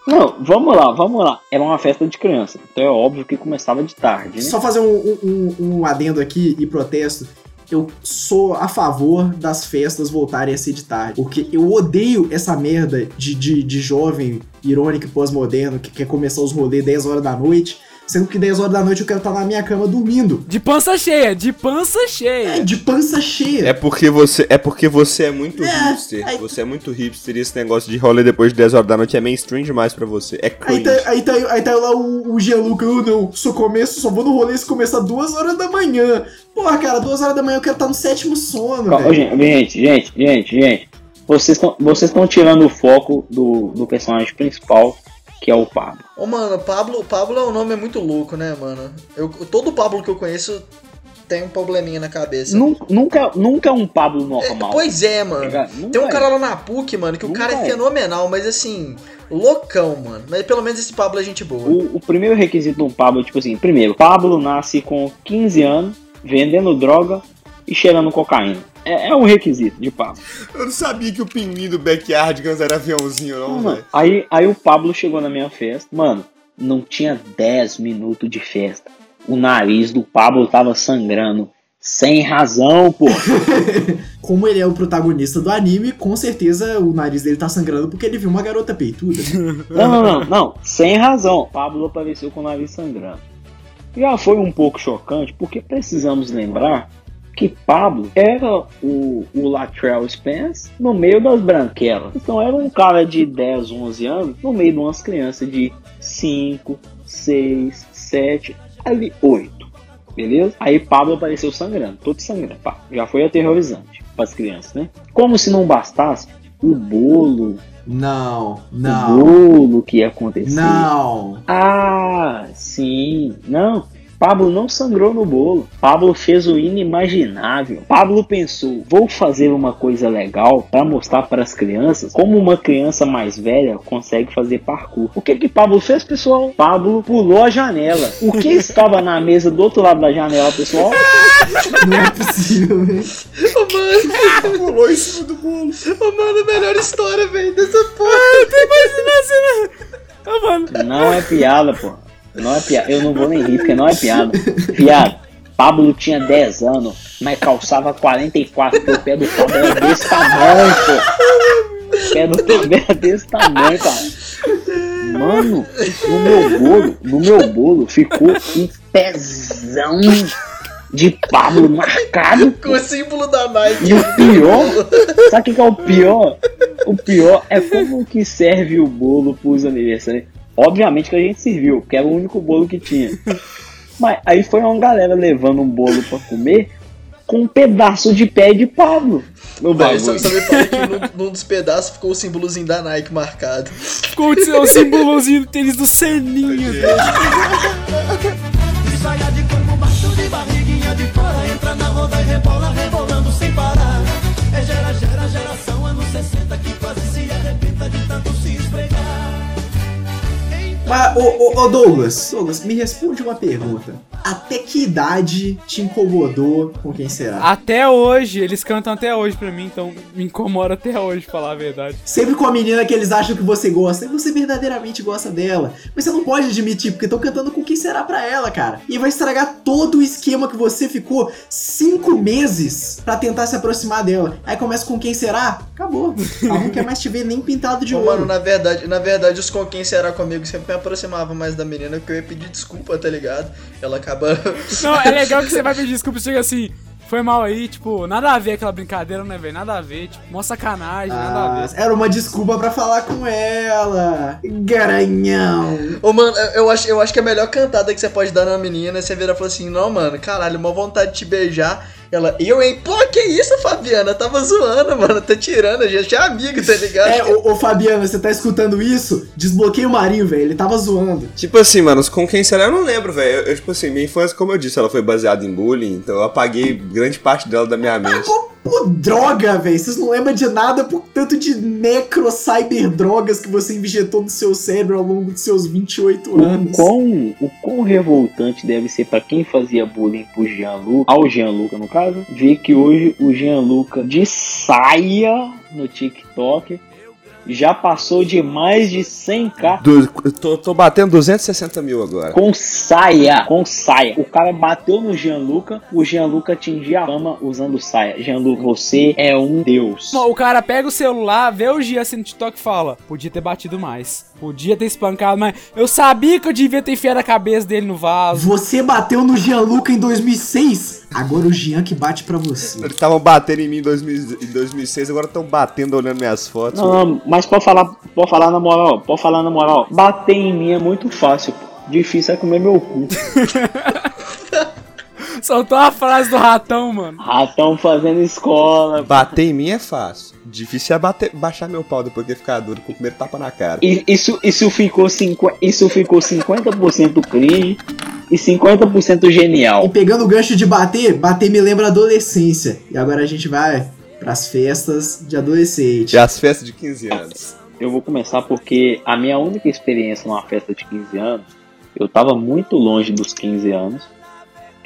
Não, vamos lá, vamos lá. Era uma festa de criança. Então é óbvio que começava de tarde, né? Só fazer um, um, um adendo aqui e protesto. Eu sou a favor das festas voltarem a ser de tarde. Porque eu odeio essa merda de, de, de jovem irônico e pós-moderno que quer começar os rolês 10 horas da noite. Sendo que 10 horas da noite eu quero estar na minha cama dormindo. De pança cheia, de pança É, cheia. de pança cheia. É porque você é, porque você é muito É, hipster. aí- Você é muito hipster e esse negócio de rolê depois de 10 horas da noite é mainstream demais pra você. É Aí cringe. tá, aí, tá, aí tá lá o, o Gianluca, eu não, só começo, só vou no rolê se começar duas horas da manhã. Porra, cara, duas horas da manhã eu quero estar no sétimo sono, Ó, velho. gente, gente, gente, gente. Vocês estão vocês estão tirando o foco do, do personagem principal, que é o Pablo. Ô, mano, Pablo, Pablo é um nome muito louco, né, mano? Eu, todo Pablo que eu conheço tem um probleminha na cabeça. Nunca, nunca, nunca é um Pablo É, normal. pois é, mano. Nunca Tem um é. cara lá na PUC, mano, que o Nunca cara é é. fenomenal, mas assim, loucão, mano. Mas pelo menos esse Pablo é gente boa. O, o primeiro requisito do Pablo, tipo assim, primeiro, Pablo nasce com 15 anos, vendendo droga e cheirando cocaína. É, é um requisito de Pablo. Eu não sabia que o pinguim do Backyardigans era aviãozinho, não, Mano, velho. aí, aí o Pablo chegou na minha festa. Mano, não tinha 10 minutos de festa. O nariz do Pablo tava sangrando. Sem razão, pô. <laughs> Como ele é o protagonista do anime, com certeza o nariz dele tá sangrando porque ele viu uma garota peituda. Não, não, não, não. Sem razão. Pablo apareceu com o nariz sangrando. Já foi um pouco chocante, porque precisamos lembrar que Pablo era o, o Latrell Spence no meio das branquelas. Então era um cara de 10, 11 anos no meio de umas crianças de 5, 6, 7, ali 8. Beleza? Aí Pablo apareceu sangrando, todo sangrando. Pá, já foi aterrorizante para as crianças, né? Como se não bastasse, o bolo, Não, o não, bolo que ia acontecer. não. Ah, sim. Não. Pablo não sangrou no bolo. Pablo fez o inimaginável. Pablo pensou: vou fazer uma coisa legal para mostrar para as crianças como uma criança mais velha consegue fazer parkour. O que que Pablo fez, pessoal? Pablo pulou a janela. O que <laughs> estava na mesa do outro lado da janela, pessoal? Não é possível, velho. Ô, mano, Pulou em cima do bolo. ô, mano, melhor história, velho, dessa porra. Ah, mano. Não é piada, pô. Não é piada. Eu não vou nem rir porque não é piada. Viado, Pablo tinha 10 anos, mas calçava 44, porque o pé do Pablo era desse tamanho, pô. O pé do Pablo era desse tamanho, cara. Mano, no meu bolo, no meu bolo ficou um pezão de Pablo marcado. Com o símbolo da Nike. E o pior, sabe o que é o pior? O pior é como que serve o bolo pros aniversários. Obviamente que a gente serviu, porque era o único bolo que tinha. <laughs> Mas aí foi uma galera levando um bolo pra comer com um pedaço de pé de Pablo no Velho, só, só me fala que num, num dos pedaços ficou o símbolozinho da Nike marcado. Ficou o símbolozinho do tênis do Seninha. Saia de corpo baixo de barriguinha de fora Entra na roda e rebola, rebolando sem parar É gera, gera, geração anos 60 Que Mas, ô, ô, ô, Douglas, Douglas, me responde uma pergunta. até que idade te incomodou com quem será? Até hoje, eles cantam até hoje pra mim, então me incomoda até hoje, falar a verdade. Sempre com a menina que eles acham que você gosta, e você verdadeiramente gosta dela. Mas você não pode admitir, porque estão cantando com quem será pra ela, cara. E vai estragar todo o esquema que você ficou cinco meses pra tentar se aproximar dela. Aí começa com quem será? Acabou. Ela não quer mais te ver nem pintado de Ô, ouro. mano, na verdade, na verdade, os com quem será comigo sempre me aproximavam mais da menina, porque eu ia pedir desculpa, tá ligado? Ela acaba. <laughs> Não, é legal que você vai pedir desculpa e chega assim. Foi mal aí, tipo, nada a ver aquela brincadeira, né, velho? Nada a ver, tipo, mó sacanagem, nada a Ah, ver. era uma desculpa pra falar com ela. Garanhão. Ô, mano, eu- eu acho, eu acho que a melhor cantada que você pode dar na menina é você virar e falar assim: Não, mano, caralho, uma vontade de te beijar. Ela, eu, hein? Pô, que isso, Fabiana? Tava zoando, mano. Tá tirando, a gente é amigo, tá ligado? É, ô, ô Fabiana, você tá escutando isso? Desbloqueia o Marinho, velho. Ele tava zoando. Tipo assim, mano, com quem será eu não lembro, velho. Eu, eu, tipo assim, minha infância, como eu disse, ela foi baseada em bullying, então eu apaguei grande parte dela da minha mente. Pô, droga, velho. Vocês não lembram de nada por tanto de necro cyber drogas que você injetou no seu cérebro ao longo dos seus 28 O anos. quão, o quão revoltante deve ser pra quem fazia bullying pro Gianluca, ao Gianluca no caso, ver que hoje o Gianluca de saia no TikTok já passou de mais de 100k Du- eu tô, tô batendo 260 mil agora. com saia, com saia. O cara bateu no Gianluca, o Gianluca atingia a fama usando saia. Gianluca, você é um deus. O cara pega o celular, vê o Gia assim no TikTok e fala: Podia ter batido mais. Podia ter espancado mais. Eu sabia que eu devia ter enfiado a cabeça dele no vaso. Você bateu no Gianluca em 2006. Agora o Gian que bate pra você. Eles estavam batendo em mim em, 2000 em 2006, agora estão batendo olhando minhas fotos. Não, não, mas pode falar, pode falar na moral, pode falar na moral. Bater em mim é muito fácil. pô. Difícil é comer meu cu. <laughs> Soltou a frase do ratão, mano. Ratão fazendo escola. Bater em mim é fácil. Difícil é bater, baixar meu pau depois que ficar duro com o primeiro tapa na cara. E- Isso, isso ficou, cinqu- isso ficou 50% cringe e 50% E genial. pegando o gancho de bater, bater me lembra a adolescência. E agora a gente vai pras festas de adolescente. E as festas de 15 anos. Eu vou começar porque a minha única experiência numa festa de 15 anos, eu tava muito longe dos 15 anos.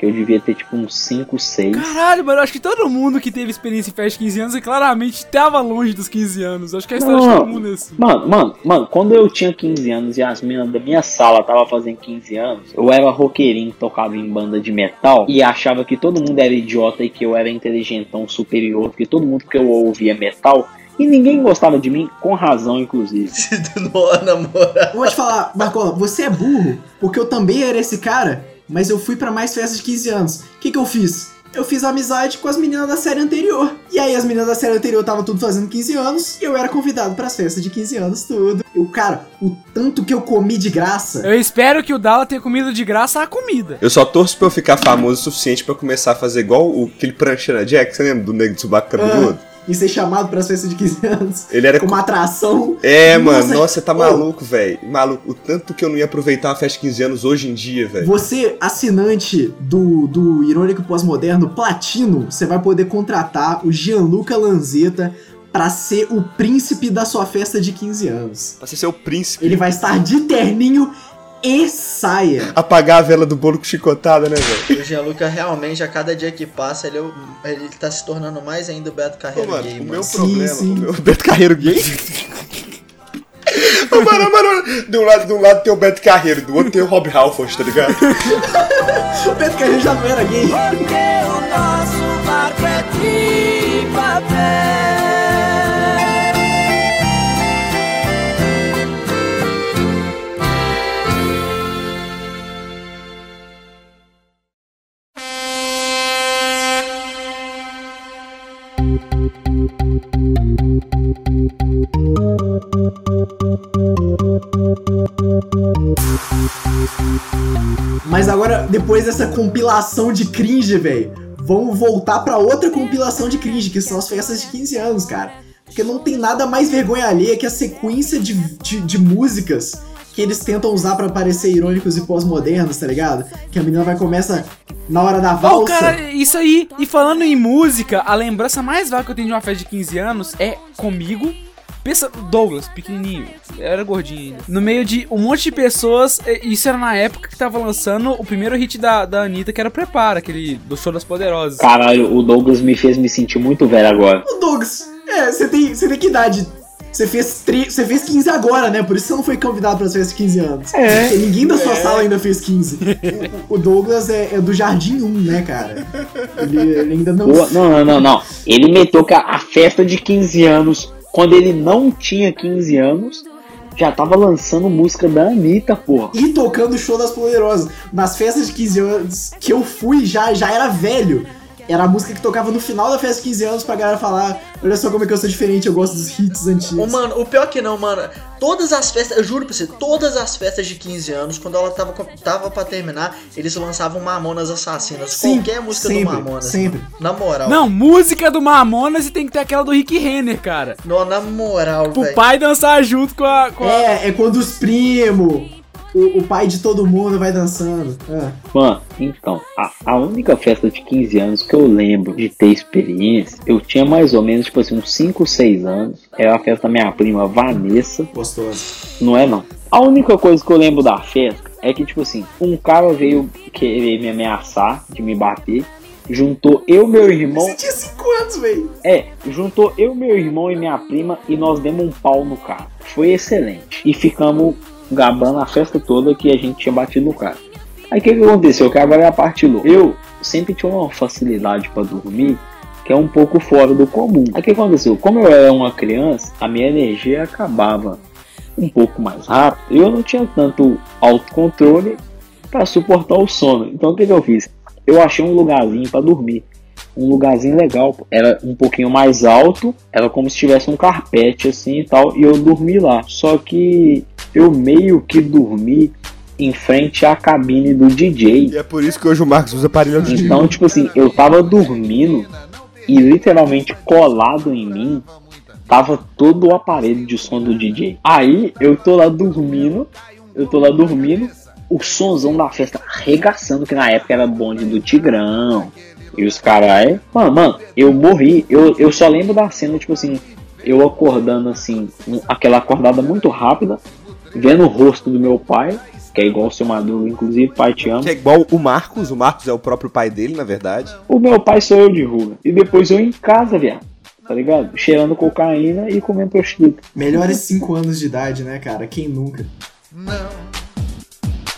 Que eu devia ter tipo uns 5, 6. Caralho, mano, eu acho que todo mundo que teve experiência em festa de 15 anos claramente tava longe dos 15 anos. Acho que a história de Não. todo mundo é assim. Mano, mano, mano, quando eu tinha 15 anos e as meninas da minha sala tava fazendo 15 anos, eu era roqueirinho, tocava em banda de metal e achava que todo mundo era idiota e que eu era inteligentão superior, porque todo mundo que eu ouvia metal e ninguém gostava de mim, com razão, inclusive. <laughs> Não, na moral. Eu vou te falar, Marcola, você é burro, porque eu também era esse cara, mas eu fui pra mais festas de 15 anos. O que, que eu fiz? Eu fiz amizade com as meninas da série anterior. E aí as meninas da série anterior estavam tudo fazendo 15 anos, e eu era convidado pras festas de 15 anos, tudo. Eu, cara, o tanto que eu comi de graça. Eu espero que o Dala tenha comido de graça a comida. Eu só torço pra eu ficar famoso o suficiente pra eu começar a fazer igual o, aquele pranchana Jack, você lembra do Nego de Subaco Cabeludo? E ser chamado pras festas de 15 anos. Ele era Como atração. É, Nossa, mano, nossa, você tá maluco, velho. Maluco, o tanto que eu não ia aproveitar uma festa de 15 anos hoje em dia, velho. Você, assinante do, do Irônico Pós-Moderno Platino, você vai poder contratar o Gianluca Lanzetta pra ser o príncipe da sua festa de 15 anos. Pra ser o príncipe. Ele vai estar de terninho e saia. Apagar a vela do bolo com chicotada, né, velho? O Gianluca realmente, a cada dia que passa, ele, é ele tá se tornando mais ainda o Beto Ô, Carreiro mano, gay, o mano. meu Sim, problema, sim. o meu Beto Carreiro gay. <laughs> Ô, mano, mano, de um, lado, de um lado tem o Beto Carreiro, do outro tem o Rob Halford, tá ligado? <laughs> O Pedro Carreiro já não era gay. Mas agora, depois dessa compilação de cringe, velho, vamos voltar pra outra compilação de cringe, que são as festas de 15 anos, cara. Porque não tem nada mais vergonha alheia que a sequência de, de, de músicas que eles tentam usar pra parecer irônicos e pós-modernos, tá ligado? Que a menina vai começa na hora da Ô, valsa. cara, isso aí. E falando em música, a lembrança mais vaga que eu tenho de uma festa de 15 anos é comigo Pensa, Douglas, pequenininho, era gordinho ainda. No meio de um monte de pessoas, e- isso era na época que tava lançando o primeiro hit da, da Anitta, que era Prepara, aquele do Show das Poderosas. Caralho, o Douglas me fez me sentir muito velho agora. Ô, Douglas, é, você tem, você tem que idade? Você fez, tri- você fez 15 agora, né? Por isso você não foi convidado para as festas de 15 anos. É. Porque ninguém da sua sala ainda fez 15. O, Douglas é, é do Jardim 1, né, cara? Ele, ele ainda não. Pô, não, não, não, não. Ele meteu que a, a festa de 15 anos, quando ele não tinha 15 anos, já tava lançando música da Anitta, porra. E tocando o show das Poderosas. Nas festas de 15 anos que eu fui, já, já era velho. Era a música que tocava no final da festa de 15 anos pra galera falar: Olha só como é que eu sou diferente, eu gosto dos hits antigos. Ô, mano, o pior que não, mano. Todas as festas, eu juro pra você, todas as festas de 15 anos, quando ela tava, tava pra terminar, eles lançavam Mamonas Assassinas. Sim, Qualquer música sempre, do Mamonas. sempre. Na moral. Não, música do Mamonas e tem que ter aquela do Rick Renner, cara. Não, na moral, velho. pai dançar junto com a. Com a... É, é quando os primos, o, o pai de todo mundo vai dançando. É. Mano, então, a, a única festa de 15 anos que eu lembro de ter experiência, eu tinha mais ou menos, tipo assim, uns 5, 6 anos. Era a festa da minha prima Vanessa. Gostoso. Não é não. A única coisa que eu lembro da festa é que, tipo assim, um cara veio querer me ameaçar, de me bater. Juntou eu, meu irmão. Você tinha 5 anos, velho. É, juntou eu, meu irmão e minha prima e nós demos um pau no cara. Foi excelente. E ficamos gabando a festa toda que a gente tinha batido no cara. Aí o que, que aconteceu? Que agora é a parte louca. Eu sempre tinha uma facilidade pra dormir que é um pouco fora do comum. Aí o que aconteceu? Como eu era uma criança, a minha energia acabava um pouco mais rápido. Eu não tinha tanto autocontrole para suportar o sono. Então o que, que eu fiz? Eu achei um lugarzinho para dormir um lugarzinho legal. Era um pouquinho mais alto, era como se tivesse um carpete assim e tal, e eu dormi lá. Só que eu meio que dormi em frente à cabine do DJ. E é por isso que hoje o Marcos usa aparelho auditivo. Então, tipo assim, eu tava dormindo e literalmente colado em mim tava todo o aparelho de som do DJ. Aí eu tô lá dormindo, eu tô lá dormindo, o sonzão da festa arregaçando, que na época era bonde do Tigrão. E os caras, mano, mano, eu morri. Eu, eu só lembro da cena, tipo assim, eu acordando assim, um- aquela acordada muito rápida, vendo o rosto do meu pai, que é igual o seu Madruga, inclusive, pai te amo. Que é igual o Marcos, o Marcos é o próprio pai dele, na verdade. O meu pai sou eu de ruga. E depois eu em casa, viado. Tá ligado? Cheirando cocaína e comendo prostituta. Melhores 5 anos de idade, né, cara? Quem nunca? Não,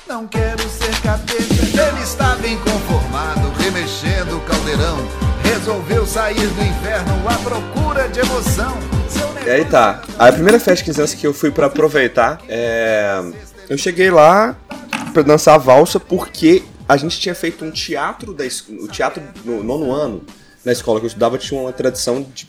não quero ser capeta. Ele está bem conformado, remexendo o caldeirão. Resolveu sair do inferno à procura de emoção. E aí tá. A primeira festa de 15 anos que eu fui pra aproveitar, é... eu cheguei lá pra dançar valsa porque a gente tinha feito um teatro da es- o teatro no nono ano na escola que eu estudava tinha uma tradição de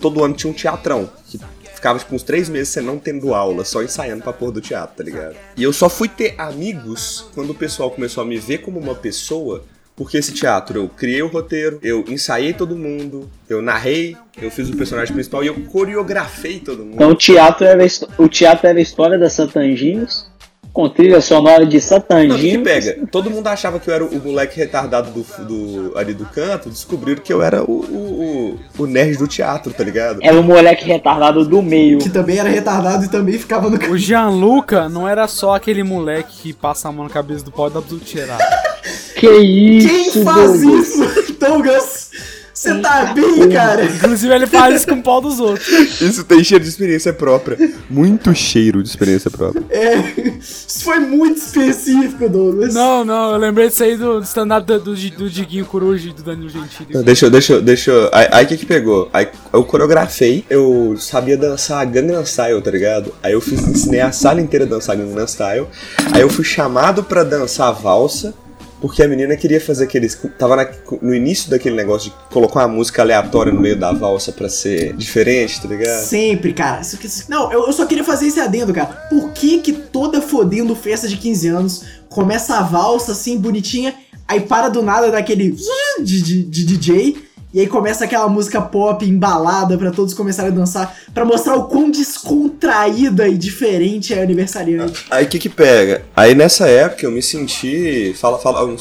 todo ano tinha um teatrão que ficava tipo uns três meses você não tendo aula, só ensaiando pra porra do teatro, tá ligado? E eu só fui ter amigos quando o pessoal começou a me ver como uma pessoa porque esse teatro eu criei o roteiro, eu ensaiei todo mundo, eu narrei, eu fiz o personagem principal e eu coreografei todo mundo. Então o teatro era, o teatro era a história da Satanginhos, com trilha sonora de Não, o que, pega? Todo mundo achava que eu era o moleque retardado do, do- ali do canto, descobriram que eu era o, o, o- nerd do teatro, tá ligado? Era o moleque retardado do meio. Que também era retardado e também ficava no. O Gianluca não era só aquele moleque que passa a mão na cabeça do pau e dá pra tirar. Que isso, Quem faz Douglas? isso? <laughs> Douglas, você tá bem, cara? Inclusive, ele faz isso com o pau dos outros. Isso tem cheiro de experiência própria. Muito cheiro de experiência própria. É, isso foi muito específico, Douglas. Não, não, eu lembrei disso aí do stand-up do, do, do Diguinho Coruja e do Danilo Gentili. Não, Deixa, eu- deixa, eu- deixa. eu- Aí aí o que que pegou? Aí eu coreografei, eu sabia dançar Gangnam Style, tá ligado? Aí eu fiz, ensinei a sala inteira a dançar Gangnam Style. Aí eu fui chamado pra dançar valsa, porque a menina queria fazer aqueles. Tava na- no início daquele negócio de colocar uma música aleatória no meio da valsa pra ser diferente, tá ligado? Sempre, cara. Não, eu, eu só queria fazer esse adendo, cara. Por que que toda fodendo festa de 15 anos começa a valsa assim, bonitinha, aí para do nada daquele <laughs> de, de, de DJ, e aí começa aquela música pop embalada pra todos começarem a dançar, pra mostrar o quão descontraída e diferente é a aniversariante. Aí o que que pega? Aí nessa época eu me senti. Fala, fala. O-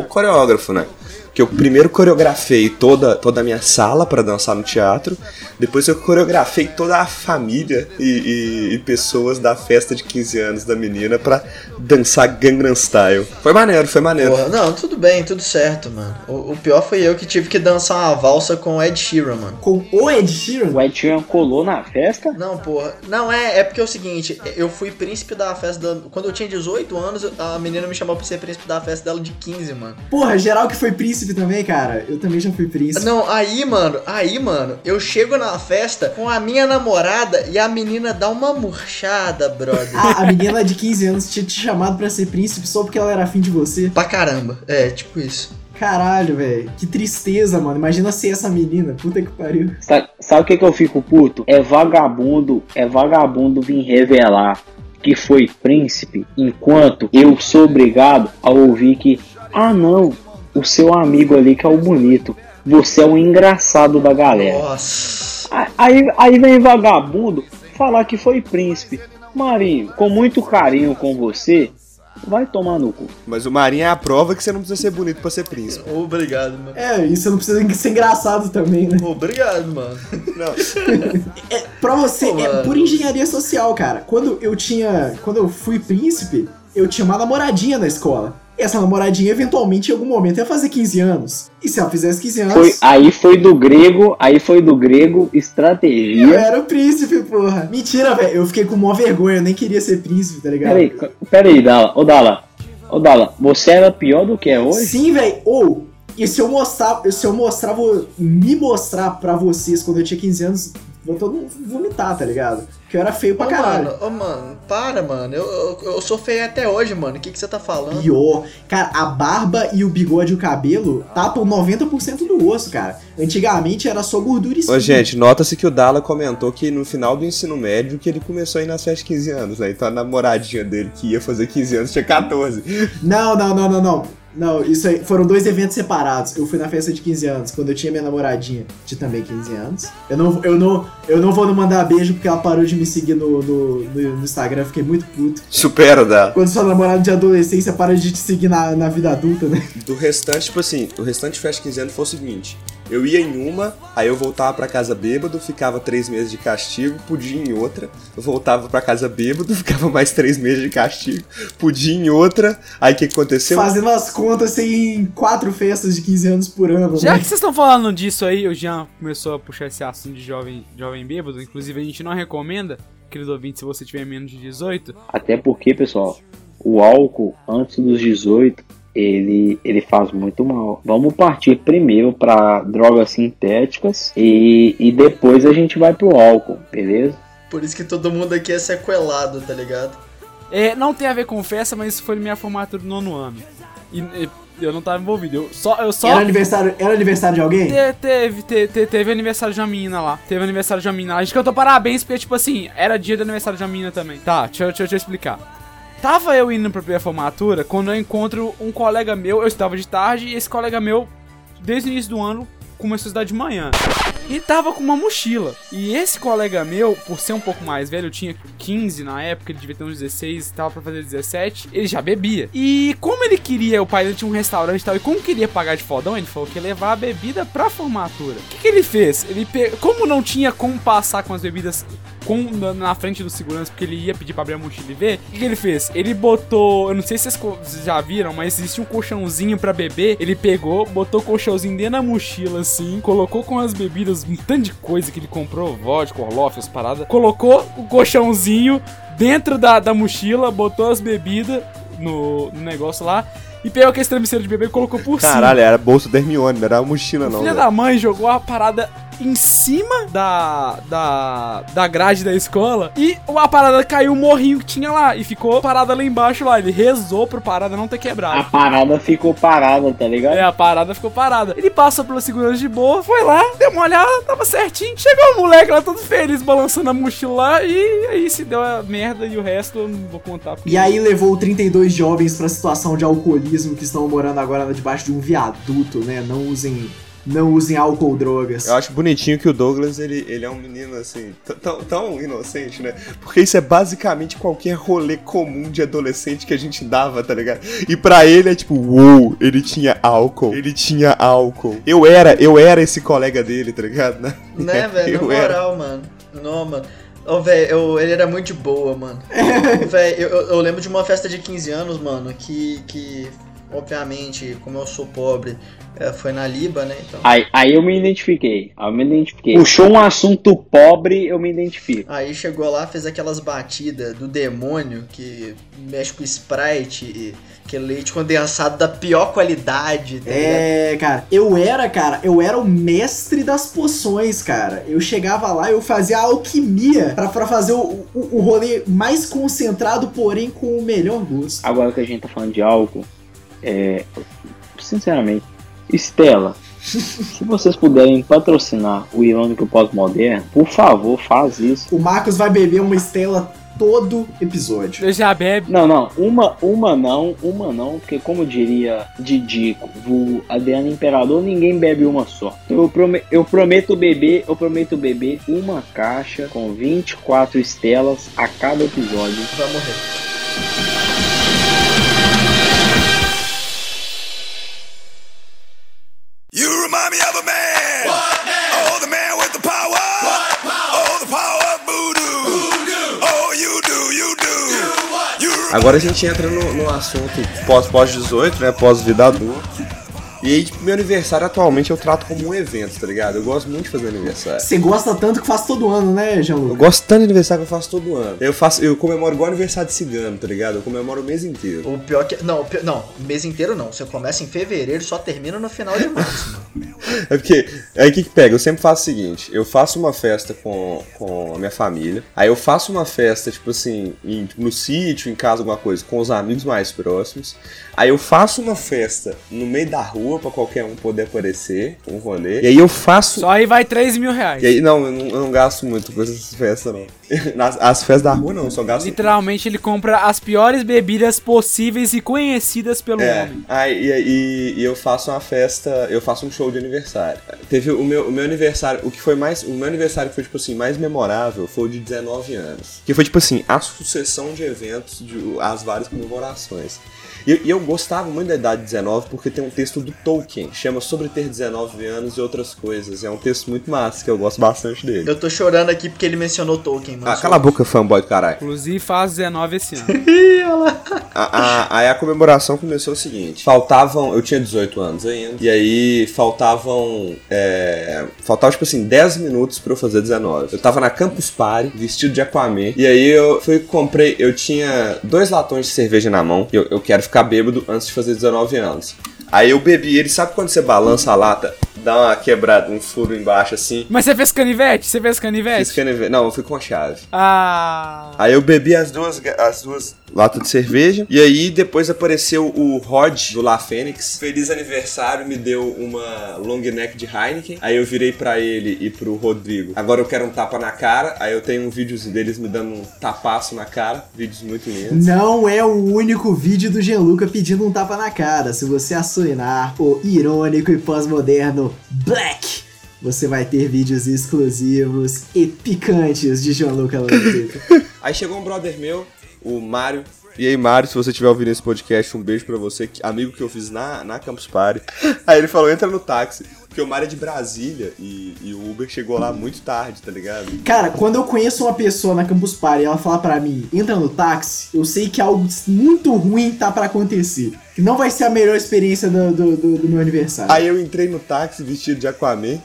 o coreógrafo, né? Que eu primeiro coreografei toda, toda a minha sala para dançar no teatro, depois eu coreografei toda a família e, e- e pessoas da festa de 15 anos da menina pra dançar Gangnam Style. Foi maneiro, foi maneiro. Porra, não, tudo bem, tudo certo, mano. O, o pior foi eu que tive que dançar uma valsa com o Ed Sheeran, mano. Com o Ed Sheeran? O Ed Sheeran colou na festa? Não, porra. Não, é, é porque é o seguinte, eu fui príncipe da festa da. Quando eu tinha 18 anos, a menina me chamou pra ser príncipe da festa dela de 15, mano. Porra, geral que foi príncipe também, cara. Eu também já fui príncipe. Não, aí, mano, aí, mano, eu chego na festa com a minha namorada e a menina dá uma murchada, brother. Ah, a menina de 15 anos tinha te chamado pra ser príncipe só porque ela era afim de você. Pra caramba. É, tipo isso. Caralho, velho. Que tristeza, mano. Imagina ser essa menina. Puta que pariu. Sa- Sabe o que, que eu fico puto? É vagabundo, é vagabundo vir revelar que foi príncipe, enquanto eu sou obrigado a ouvir que, ah não, o seu amigo ali que é o bonito, você é o engraçado da galera. Nossa. Aí, aí vem vagabundo falar que foi príncipe. Marinho, com muito carinho com você, vai tomar no cu. Mas o Marinho é a prova que você não precisa ser bonito pra ser príncipe. Obrigado, mano. É, e você não precisa ser engraçado também, né? Obrigado, mano. Não. <laughs> É, pra você, Pô, é mano. por engenharia social, cara. Quando eu tinha. Quando eu fui príncipe, eu tinha uma namoradinha na escola. E essa namoradinha, eventualmente, em algum momento, ia fazer 15 anos. E se ela fizesse 15 anos. Foi, aí foi do grego, aí foi do grego Eu estratégia. era o príncipe, porra. Mentira, velho. Eu fiquei com maior vergonha, eu nem queria ser príncipe, tá ligado? Peraí, peraí, Dala, ô Dala, ô Dala, você era pior do que é hoje? Sim, velho. Ou, e se eu mostrar, se eu mostrar, vou me mostrar pra vocês quando eu tinha 15 anos, vou todo mundo vomitar, tá ligado? Que eu era feio pra Ô, caralho. mano, ô, mano, para, mano. Eu, eu, eu sou feio até hoje, mano. O que, que você tá falando? Pior. Cara, a barba e o bigode e o cabelo tapam 90% do osso, cara. Antigamente era só gordura e Ô, espinha. gente, nota-se que o Dala comentou que no final do ensino médio que ele começou a ir nas festas de 15 anos, né? Então a namoradinha dele que ia fazer 15 anos tinha 14. Não, não, não, não, não. Não, isso aí foram dois eventos separados. Eu fui na festa de 15 anos, quando eu tinha minha namoradinha de também 15 anos. Eu não, eu não, eu não vou não mandar beijo porque ela parou de me seguir no, no, no- no Instagram, eu fiquei muito puto. Supera, Dala. Quando sua namorada de adolescência para de te seguir na, na vida adulta, né? Do restante, tipo assim, o restante de festa de 15 anos foi o seguinte: eu ia em uma, aí eu voltava pra casa bêbado, ficava três meses de castigo, podia em outra, eu voltava pra casa bêbado, <laughs> ficava mais três meses de castigo, podia em outra, aí o que aconteceu? Fazendo as contas, você ia em quatro festas de 15 anos por ano, Já né? que vocês estão falando disso aí, o Jean começou a puxar esse assunto de jovem, jovem bêbado. Inclusive, a gente não recomenda, querido ouvinte, se você tiver menos de 18. Até porque, pessoal, o álcool antes dos 18, ele, ele faz muito mal. Vamos partir primeiro para drogas sintéticas e, e depois a gente vai pro álcool, beleza? Por isso que todo mundo aqui é sequelado, tá ligado? É, não tem a ver com festa, mas isso foi minha formatura do nono ano. E, e eu não tava envolvido. Eu só. Eu só Era aniversário, era aniversário de alguém? Te- teve, te- te- teve aniversário de uma menina lá. Teve aniversário de uma menina lá. A gente cantou parabéns porque, tipo assim, era dia do aniversário de uma menina também. Tá, deixa, eu- deixa, deixa eu explicar. Tava eu indo pra minha formatura quando eu encontro um colega meu. Eu estava de tarde e esse colega meu, desde o início do ano, começou a estudar de manhã. E tava com uma mochila. E esse colega meu, por ser um pouco mais velho, eu tinha 15 na época, ele devia ter uns 16, tava pra fazer 17, ele já bebia. E como ele queria, o pai dele tinha um restaurante e tal, e como queria pagar de fodão, ele falou que ia levar a bebida pra formatura. O que, que ele fez? Ele pe... Como não tinha como passar com as bebidas com, na, na frente do segurança, porque ele ia pedir pra abrir a mochila e ver, o que, que ele fez? Ele botou, eu não sei se vocês já viram, mas existe um colchãozinho pra beber. Ele pegou, botou o colchãozinho dentro da mochila assim, colocou com as bebidas, um tanto de coisa que ele comprou, vodka, orloff, as paradas. Colocou o colchãozinho dentro da, da mochila, botou as bebidas no, no negócio lá. E pegou aquele travesseiro de bebê e colocou por cima. Caralho, era a bolsa da Hermione, não era uma mochila não, Filha da mãe jogou a parada em cima da, da, da grade da escola e a parada caiu o morrinho que tinha lá e ficou parada lá embaixo lá. Ele rezou pro parada não ter A quebrado. parada ficou parada, tá ligado? É, a parada ficou parada. Ele passou pela segurança de boa, foi lá, deu uma olhada, tava certinho. Chegou o moleque lá todo feliz, balançando a mochila lá e aí se deu a merda e o resto eu não vou contar. porque- E aí levou 32 jovens pra situação de alcoolismo que estão morando agora debaixo de um viaduto, né? Não usem Não usem álcool ou drogas. Eu acho bonitinho que o Douglas, ele, ele é um menino, assim, tão, tão inocente, né? Porque isso é basicamente qualquer rolê comum de adolescente que a gente dava, tá ligado? E pra ele é tipo, uou, ele tinha álcool, ele tinha álcool. Eu era, eu era esse colega dele, tá ligado? Né, <laughs> velho? Eu Na era. moral, mano. Não, mano. Ô, velho, eu- ele era muito de boa, mano. <laughs> velho, eu, eu- eu lembro de uma festa de 15 anos, mano, que, que obviamente, como eu sou pobre, é, foi na Liba, né? Então. Aí, aí eu me identifiquei. Aí eu me identifiquei. Puxou um assunto pobre, eu me identifico. Aí chegou lá, fez aquelas batidas do demônio que mexe com Sprite e que leite condensado da pior qualidade, tá ligado? É, cara, eu era, cara, eu era o mestre das poções, cara. Eu chegava lá, eu fazia a alquimia pra, pra fazer o, o, o rolê mais concentrado, porém com o melhor gosto. Agora que a gente tá falando de álcool, é. Sinceramente, Estela, se vocês puderem patrocinar o Irônico Pós-Moderno, por favor, faz isso. O Marcos vai beber uma estela todo episódio. Você já bebe. Não, não, uma, uma não, uma não, porque como diria Didico, o Adriano Imperador, ninguém bebe uma só. Eu, prome- eu prometo beber, eu prometo beber uma caixa com 24 estelas a cada episódio. Vai morrer. Agora a gente entra no, no assunto pós- pós-18, né? Pós-vida adulta. E aí, tipo, meu aniversário atualmente eu trato como um evento, tá ligado? Eu gosto muito de fazer aniversário. Você gosta tanto que faz todo ano, né, Eu João? gosto tanto de aniversário que eu faço todo ano. Eu faço, eu comemoro igual aniversário de cigano, tá ligado? Eu comemoro o mês inteiro. O pior que. Não, o pior- não, mês inteiro não. Você começa em fevereiro e só termina no final de março. mano. <laughs> É porque, aí o que que pega? Eu sempre faço o seguinte, eu faço uma festa com, com a minha família, aí eu faço uma festa, tipo assim, em- no sítio, em casa, alguma coisa, com os amigos mais próximos, aí eu faço uma festa no meio da rua pra qualquer um poder aparecer, um rolê, e aí eu faço... Só aí vai 3 mil reais. E aí, não, eu não, eu não gasto muito com essas festas, não. <laughs> Nas, as festas da rua, não, eu só gasto... Literalmente ele compra as piores bebidas possíveis e conhecidas pelo É, homem. aí, e, e- e eu faço uma festa, eu faço um show de aniversário. Teve o meu, o meu aniversário, o que foi mais, o meu aniversário que foi, tipo assim, mais memorável foi o de 19 anos. Que foi, tipo assim, a sucessão de eventos, de, as várias comemorações. E, e eu gostava muito da idade de 19 porque tem um texto do Tolkien, chama Sobre Ter 19 Anos e Outras Coisas. É um texto muito massa, que eu gosto bastante dele. Eu tô chorando aqui porque ele mencionou Tolkien, mano. Ah, cala a boca, fanboy do caralho. Inclusive faz 19 esse ano. <laughs> A- a- aí a comemoração começou o seguinte: faltavam. Eu tinha 18 anos ainda. E aí faltavam. É, faltavam, tipo assim, 10 minutos pra eu fazer 19. Eu tava na Campus Party, vestido de Aquaman. E aí eu fui comprei. Eu tinha dois latões de cerveja na mão. Eu, eu quero ficar bêbado antes de fazer 19 anos. Aí eu bebi ele, sabe quando você balança a lata, dá uma quebrada, um furo embaixo assim? Mas você fez canivete? Você fez Fiz canivete? canivete. Não, eu fui com chave. Ah. Aí eu bebi as duas, as duas latas de cerveja. E aí depois apareceu o Rod do La Fênix. Feliz aniversário, me deu uma long neck de Heineken. Aí eu virei pra ele e pro Rodrigo. Agora eu quero um tapa na cara. Aí eu tenho um vídeo deles me dando um tapaço na cara. Vídeos muito lindos. Não é o único vídeo do Gianluca pedindo um tapa na cara. Se você assinar o irônico e pós-moderno Black, você vai ter vídeos exclusivos e picantes de Gianluca Lanzetta. <laughs> Aí chegou um brother meu, o Mário. E aí, Mário, se você estiver ouvindo esse podcast, um beijo pra você, amigo que eu fiz na, na Campus Party. <laughs> Aí ele falou: entra no táxi. Porque o Mário é de Brasília e, e o Uber chegou lá muito tarde, tá ligado? Cara, quando eu conheço uma pessoa na Campus Party e ela fala pra mim, entra no táxi, eu sei que algo muito ruim tá pra acontecer. Que não vai ser a melhor experiência do, do, do- do meu aniversário. Aí eu entrei no táxi vestido de Aquaman.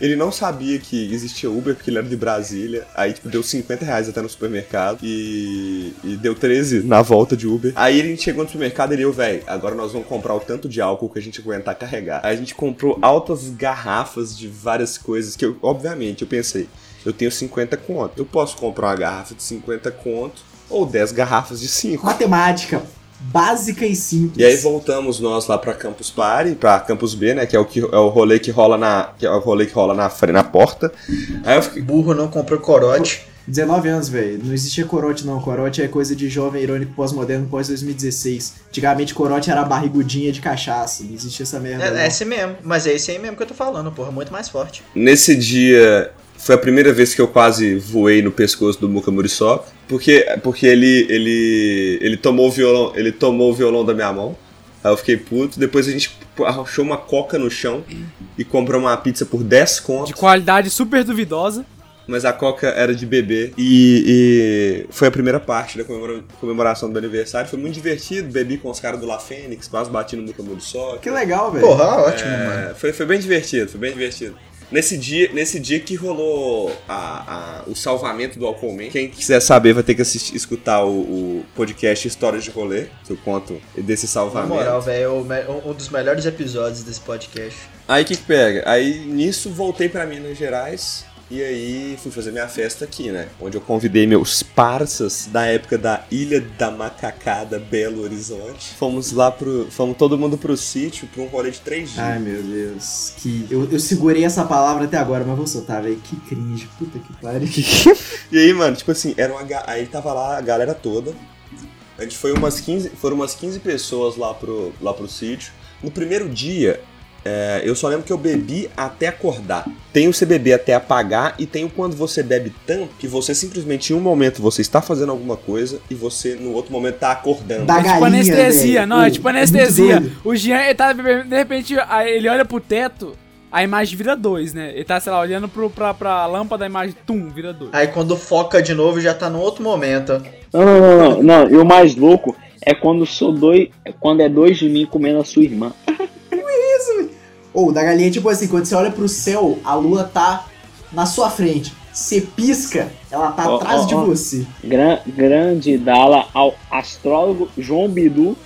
Ele não sabia que existia Uber, porque ele era de Brasília. Aí, tipo, deu 50 reais até no supermercado. E, e deu 13 na volta de Uber. Aí ele chegou no supermercado e ele, velho, agora nós vamos comprar o tanto de álcool que a gente aguentar carregar. Aí a gente comprou altas garrafas de várias coisas que eu, obviamente, eu pensei, eu tenho 50 conto. Eu posso comprar uma garrafa de 50 conto ou 10 garrafas de 5. Matemática básica e simples. E aí voltamos nós lá pra Campus Party, pra Campus B, né? Que é o, que, é o rolê que rola na. Que é o rolê que rola na, frente, na porta. Aí eu fiquei. Burro não comprou corote. 19 anos, velho. Não existia corote, não. Corote é coisa de jovem irônico pós-moderno pós-2016. Antigamente, corote era barrigudinha de cachaça. Não existia essa merda. É, é esse mesmo, mas é esse aí mesmo que eu tô falando, porra, muito mais forte. Nesse dia foi a primeira vez que eu quase voei no pescoço do Muka Muriçoca, porque porque ele ele ele tomou o violão, ele tomou o violão da minha mão. Aí eu fiquei puto, depois a gente achou uma coca no chão e comprou uma pizza por 10 contos. De qualidade super duvidosa. Mas a coca era de bebê. E, e foi a primeira parte da comemora- comemoração do aniversário. Foi muito divertido. Bebi com os caras do La Fênix, quase bati no Muka Muriçoca. Que legal, velho. Porra, ótimo, mano. É, foi, foi bem divertido, foi bem divertido. Nesse dia, nesse dia que rolou a- a- o salvamento do Alcoolman. Quem quiser saber vai ter que assistir, escutar o, o podcast Histórias de Rolê, que eu conto desse Na salvamento. moral, velho, é um dos melhores episódios desse podcast. Aí o que, que pega? Aí nisso voltei pra Minas Gerais e aí fui fazer minha festa aqui, né? Onde eu convidei meus parças da época da Ilha da Macacada, Belo Horizonte. Fomos lá pro. Fomos todo mundo pro sítio pra um rolê de três dias. Ai, meu Deus. Que... Eu, eu segurei essa palavra até agora, mas vou soltar, velho. Que cringe. Puta que pariu. <laughs> E aí, mano, tipo assim, era uma, aí tava lá a galera toda. A gente foi umas 15, foram umas 15 pessoas lá pro, lá pro sítio. No primeiro dia, é, eu só lembro que eu bebi até acordar. Tem o você beber até apagar e tem o quando você bebe tanto que você simplesmente em um momento você está fazendo alguma coisa e você no outro momento tá acordando. Da É tipo galinha, anestesia, velho. não, é tipo é anestesia. doido. o Jean, ele tá bebendo, de repente, ele olha pro teto, a imagem vira dois, né? Ele tá, sei lá, olhando pro, pra, pra lâmpada, a imagem, tum, vira dois. Aí quando foca de novo já tá no outro momento. Não, não, não, não, não. E o mais louco é quando sou dois. é Quando é dois de mim comendo a sua irmã. <laughs> Ou, da galinha, tipo assim, quando você olha pro céu, a lua tá na sua frente. Você pisca, ela tá Ó, atrás ó, de ó. você. Gran, grande dala ao astrólogo João Bidu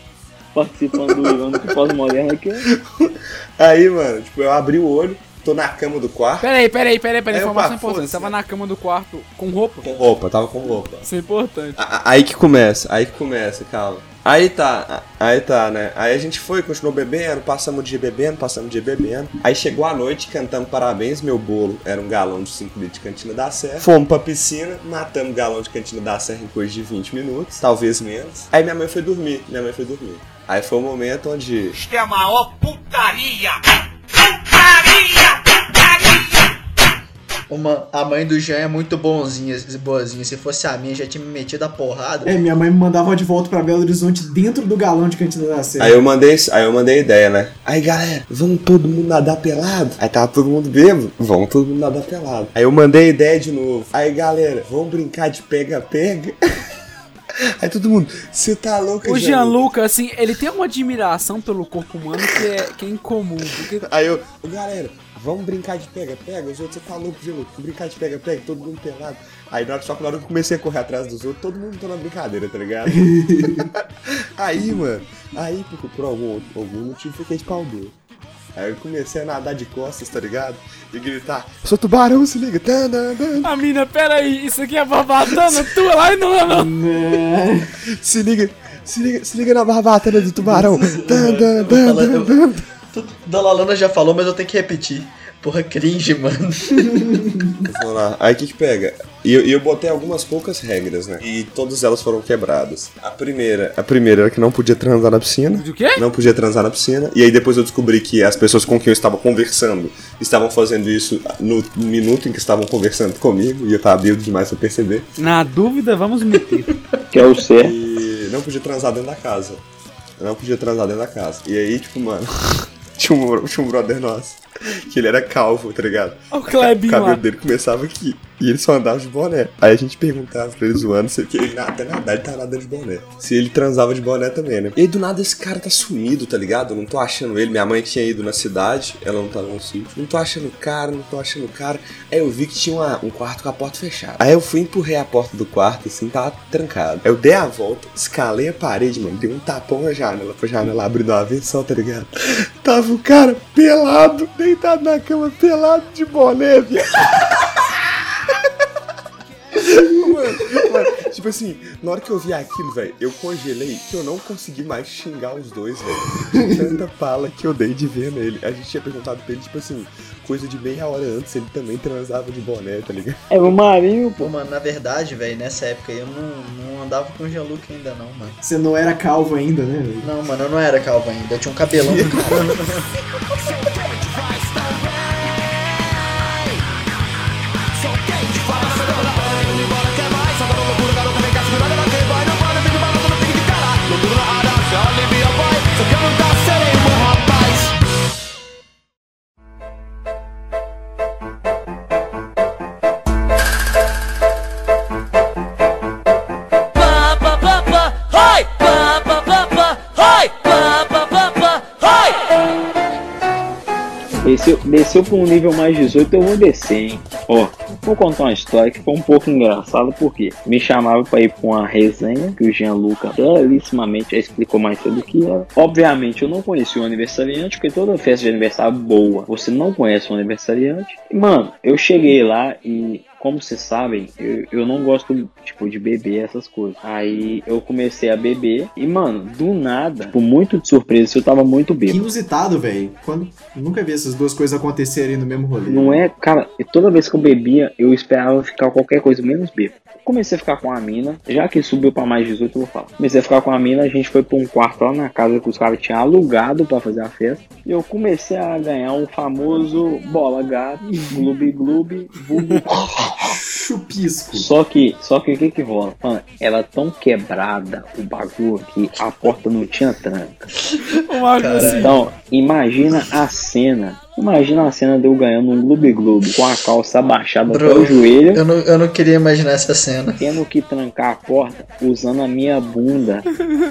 participando do Irônico Pós-Moderno aqui. <laughs> Aí, mano, tipo, eu abri o olho, tô na cama do quarto Peraí, peraí, peraí, peraí, Aí informação importante. Você tava na cama do quarto com roupa? com roupa, tava com roupa. Isso é importante. A- Aí que começa, aí que começa, calma. Aí tá, aí tá, né? Aí a gente foi, continuou bebendo, passamos o dia bebendo, passamos o dia bebendo. Aí chegou a noite, cantamos parabéns, meu bolo era um galão de 5 litros de cantina da Serra. Fomos pra piscina, matamos o galão de cantina da Serra em coisa de 20 minutos, talvez menos. Aí minha mãe foi dormir, minha mãe foi dormir. Aí foi o momento onde Isto é a maior putaria! Putaria! Putaria! Uma, a mãe do Jean é muito bonzinha, boazinha. Se fosse a minha, já tinha me metido a porrada. É, minha mãe me mandava de volta pra Belo Horizonte dentro do galão de cantina da Serra. Aí eu mandei, aí eu mandei a ideia, né? Aí galera, vamos todo mundo nadar pelado? Aí tava todo mundo bêbado, vamos todo mundo nadar pelado. Aí eu mandei a ideia de novo. Aí galera, vamos brincar de pega-pega? <laughs> Aí todo mundo, você tá louco, O Jean? Gianluca, assim, ele tem uma admiração pelo corpo humano que é, que é incomum. Porque Aí eu, "Ô, galera, vamos brincar de pega-pega? Os outros, você tá louco? Vamos brincar de pega-pega, todo mundo pelado. Aí na hora, só que na hora que eu comecei a correr atrás dos outros, todo mundo tá na brincadeira, tá ligado? <laughs> aí, mano, aí por, por algum, algum motivo fiquei de pau duro. Aí eu comecei a nadar de costas, tá ligado? E gritar, sou tubarão, se liga. Tan, tan, tan. a mina, peraí, isso aqui é barbatana tua lá e não é não. Né? <laughs> Se liga, se liga, se liga na barbatana do tubarão. Eu vou tan, Tudo da Lalana já falou, mas eu tenho que repetir. Porra, cringe, mano. Vamos lá. Aí o que que pega? E eu, eu botei algumas poucas regras, né? E todas elas foram quebradas. A primeira, a primeira era que não podia transar na piscina. Do quê? Não podia transar na piscina. E aí depois eu descobri que as pessoas com quem eu estava conversando estavam fazendo isso no minuto em que estavam conversando comigo. E eu tava bêbado demais pra perceber. Na dúvida, vamos meter. Que é o certo. E não podia transar dentro da casa. Eu não podia transar dentro da casa. E aí, tipo, mano, tinha um, tinha um brother nosso. Que ele era calvo, tá ligado? O O Klebinho cabelo lá. dele começava aqui. E ele só andava de boné. Aí a gente perguntava pra ele zoando, se que ele até nadar, ele tá nadando de boné. Se ele transava de boné também, né? E aí do nada esse cara tá sumido, tá ligado? Eu não tô achando ele. Minha mãe tinha ido na cidade, ela não tava no sítio. Não tô achando o cara, não tô achando o cara. Aí eu vi que tinha uma- um quarto com a porta fechada. Aí eu fui empurrei a porta do quarto, assim, tava trancado. Aí eu dei a volta, escalei a parede, mano. Dei um tapão na janela, pra janela uma vez só, tá ligado? <laughs> Tava o cara pelado, deitado na cama, pelado de boné, viado. Mano, mano, tipo assim, na hora que eu vi aquilo, velho, eu congelei que eu não consegui mais xingar os dois, velho. Tanta pala que eu dei de ver nele. A gente tinha perguntado pra ele, tipo assim, coisa de meia hora antes, ele também transava de boné, tá ligado? É o Marinho, pô. Pô, mano, na verdade, velho, nessa época aí eu não, não andava com o Jean-Luc ainda não, mano. Você não era calvo ainda, né? velho? Não, mano, eu não era calvo ainda. Eu tinha um cabelão <laughs> Desceu, desceu pra um nível mais 18, eu vou descer, hein? Ó, vou contar uma história que foi um pouco engraçada, porque me chamava pra ir pra uma resenha, que o Gianluca belíssimamente já explicou mais cedo que era. Obviamente, eu não conheci o aniversariante, porque toda festa de aniversário boa, você não conhece o aniversariante. Mano, eu cheguei lá e como vocês sabem, eu, eu não gosto, tipo, de beber essas coisas. Aí eu comecei a beber e, mano, do nada, tipo, muito de surpresa, eu tava muito Que bêbado. inusitado, velho. Quando nunca vi essas duas coisas acontecerem no mesmo rolê. Não é, cara, e toda vez que eu bebia, eu esperava ficar qualquer coisa menos bêbado. Comecei a ficar com a mina, já que subiu pra mais 18, eu vou falar. Comecei a ficar com a mina, a gente foi pra um quarto lá na casa que os caras tinham alugado pra fazer a festa. E eu comecei a ganhar o famoso bola gato, <laughs> gloob gloob, bubu. Chupisco. Só que, só que o que que rola? Mano, ela tão quebrada, o bagulho, que a porta não tinha tranca. <laughs> Assim, Então, imagina a cena. Imagina a cena de eu ganhando um gloob gloob com a calça abaixada até Bro, o joelho. Eu não, eu não queria imaginar essa cena. tendo que trancar a porta usando a minha bunda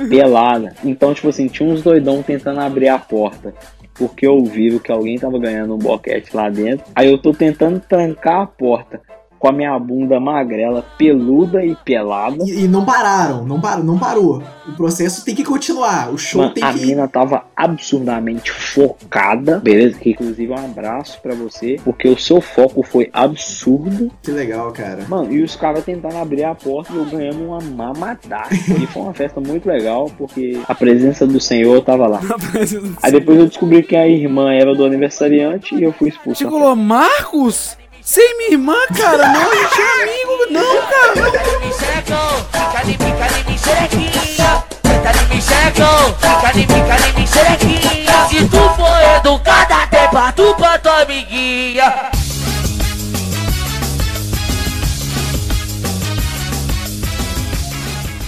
pelada. Então, tipo assim, tinha uns doidão tentando abrir a porta. Porque eu vi que alguém tava ganhando um boquete lá dentro. Aí eu tô tentando trancar a porta com a minha bunda magrela, peluda e pelada. E, e não pararam, não parou, não parou. O processo tem que continuar. O show Mano, tem a que. mina tava absurdamente focada, beleza? Que inclusive um abraço pra você, porque o seu foco foi absurdo. Que legal, cara. Mano, e os caras tentando abrir a porta e eu ganhando uma mamadaça. <laughs> e foi uma festa muito legal, porque a presença do Senhor tava lá. <laughs> Aí depois eu descobri que a irmã era do aniversariante e eu fui expulso. Falou, Marcos? Sem minha irmã, cara? Não, a gente é amigo. Não, cara. Se tu for educada, até bato pra tua amiguinha.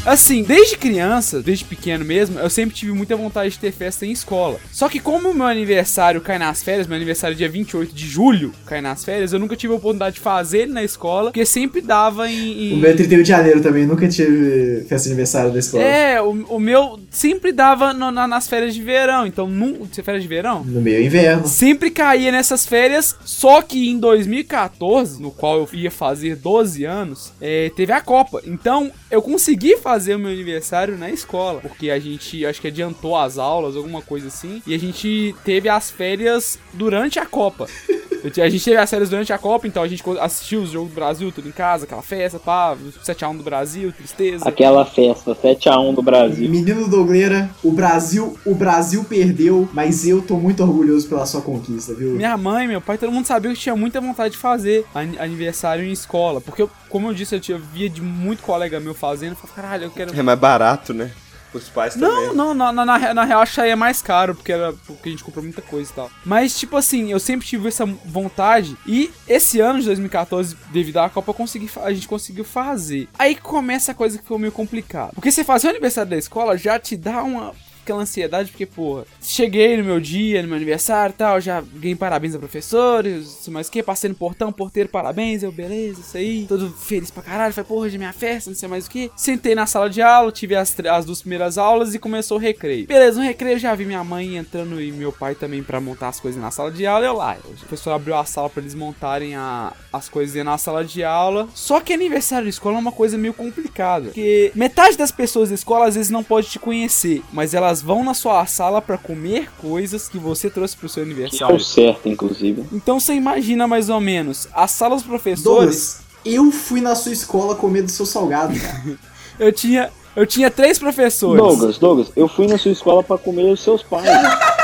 Assim, desde criança, desde pequeno mesmo, eu sempre tive muita vontade de ter festa em escola. Só que como o meu aniversário cai nas férias, meu aniversário é dia 28 de julho, cai nas férias, eu nunca tive a oportunidade de fazer ele na escola, porque sempre dava em... O em- meu é 31 de janeiro também, nunca tive festa de aniversário da escola. É, o, o meu sempre dava no- na- nas férias de verão, então, nu, você férias de verão? No meio inverno. Sempre caía nessas férias, só que em 2014, no qual eu ia fazer 12 anos, é, teve a Copa. Então eu consegui fazer o meu aniversário na escola, porque a gente acho que adiantou as aulas, alguma coisa assim, e a gente teve as férias durante a Copa. <laughs> A gente teve as férias durante a Copa, então a gente assistiu os jogos do Brasil, tudo em casa, aquela festa, pá, 7x1 do Brasil, tristeza. Aquela festa 7x1 do Brasil. Menino Dougleira, o Brasil, o Brasil perdeu, mas eu tô muito orgulhoso pela sua conquista, viu? Minha mãe, meu pai, todo mundo sabia que eu tinha muita vontade de fazer ani- aniversário em escola. Porque, eu, como eu disse, eu tinha, via de muito colega meu fazendo. Eu falei, caralho, eu quero. É mais barato, né? Os pais Não, também. não, na, na, na, na real achei mais caro, porque, era, porque a gente comprou muita coisa e tal. Mas, tipo assim, eu sempre tive essa vontade. E esse ano de 2014, devido à Copa, consegui, a gente conseguiu fazer. Aí começa a coisa que ficou meio complicada. Porque você fazer o aniversário da escola já te dá uma. Aquela ansiedade, porque, porra, cheguei no meu dia, no meu aniversário e tal, já ganhei parabéns a professores, mas que, passei no portão, porteiro, parabéns, eu, beleza, isso aí, todo feliz pra caralho, foi porra de minha festa, não sei mais o que. Sentei na sala de aula, tive as, as duas primeiras aulas e começou o recreio. Beleza, no recreio já vi minha mãe entrando e meu pai também pra montar as coisas na sala de aula, eu lá. O professor abriu a sala pra eles montarem a- as coisinhas na sala de aula. Só que aniversário de escola é uma coisa meio complicada, porque metade das pessoas da escola às vezes não pode te conhecer, mas elas vão na sua sala pra comer coisas que você trouxe pro seu Que é aniversário. o certo, inclusive. Então você imagina mais ou menos a sala dos professores. Douglas, eu fui na sua escola comer do seu salgado, cara. <laughs> Eu tinha, eu tinha três professores. Douglas, Douglas, eu fui na sua escola pra comer os seus pais. <laughs>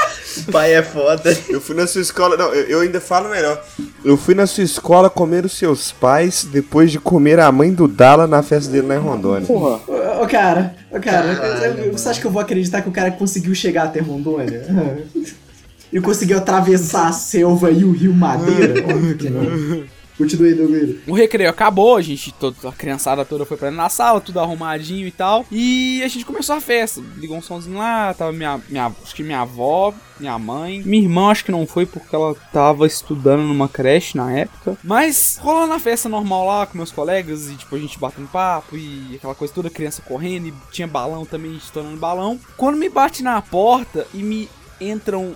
Pai é foda. Eu fui na sua escola. Não, eu, eu ainda falo melhor. Eu fui na sua escola comer os seus pais depois de comer a mãe do Dala na festa dele lá em Rondônia. Porra. Ô, ô, cara, ô, cara, Caralho, você acha que eu vou acreditar que o cara conseguiu chegar até Rondônia? Ele <laughs> conseguiu atravessar a selva e o rio Madeira? Óbvio que não. Continue Douglas. O recreio acabou, a gente, todo, a criançada toda foi pra da sala, tudo arrumadinho e tal. E a gente começou a festa. Ligou um somzinho lá, tava minha, minha, acho que minha avó, minha mãe. Minha irmã acho que não foi porque ela tava estudando numa creche na época. Mas rolando a festa normal lá com meus colegas e tipo a gente batendo papo e aquela coisa toda, criança correndo e tinha balão também, estourando balão. Quando me bate na porta e me entram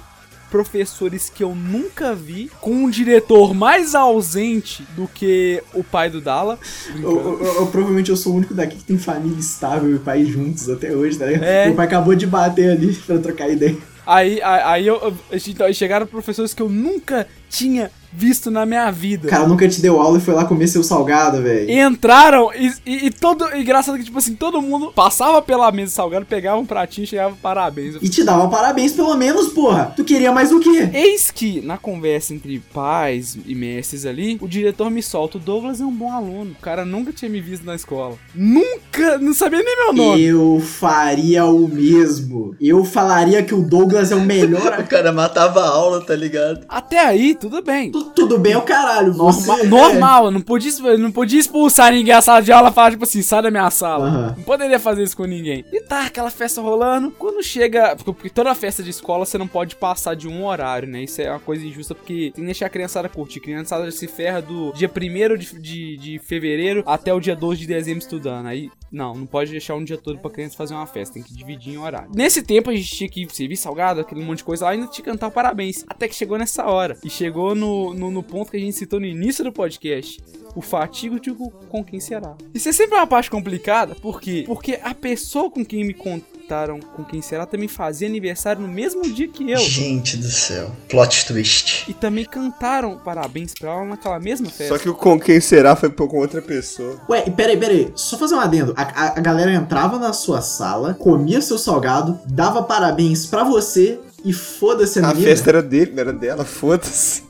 professores que eu nunca vi, com um diretor mais ausente do que o pai do Dala. Eu, eu- eu- provavelmente eu sou o único daqui que tem família estável e pai juntos até hoje, tá ligado? É. Meu pai acabou de bater ali pra trocar ideia. Aí, aí, aí eu, então, chegaram professores que eu nunca tinha visto na minha vida. O cara nunca te deu aula e foi lá comer seu salgado, velho. Entraram e, e, e todo. E engraçado que, tipo assim, todo mundo passava pela mesa salgado, pegava um pratinho e chegava parabéns. E te dava parabéns pelo menos, porra. Tu queria mais o quê? Eis que, na conversa entre pais e mestres ali, o diretor me solta: o Douglas é um bom aluno. O cara nunca tinha me visto na escola. Nunca! Não sabia nem meu nome. Eu faria o mesmo. Eu falaria que o Douglas é o melhor. <laughs> O cara matava a aula, tá ligado? Até aí, tudo bem. Tu- Tudo bem, o caralho. Você Norma- é- normal, eu não podia, não podia expulsar ninguém da sala de aula e falar, tipo assim, sai da minha sala. Aham. Não poderia fazer isso com ninguém. E tá, aquela festa rolando. Quando chega. Porque, toda festa de escola você não pode passar de um horário, né? Isso é uma coisa injusta porque tem que deixar a criançada curtir. A criançada se ferra do dia 1 de, de, de fevereiro até o dia 12 de dezembro estudando. Aí, não, não pode deixar um dia todo pra criança fazer uma festa. Tem que dividir em horário. Nesse tempo a gente tinha que servir salgado, aquele monte de coisa lá, e ainda tinha que cantar o parabéns. Até que chegou nessa hora. E chegou no, no, no ponto que a gente citou no início do podcast. O fatídico com quem será. Isso é sempre uma parte complicada, por quê? Porque a pessoa com quem me contaram com quem será também fazia aniversário no mesmo dia que eu. Gente do céu. Plot twist. E também cantaram parabéns pra ela naquela mesma festa. Só que o com quem será foi com outra pessoa. Ué, peraí, peraí. Só fazer um adendo. A, a- a galera entrava na sua sala, comia seu salgado, dava parabéns pra você e foda-se a A menina. festa era dele, não era dela, foda-se.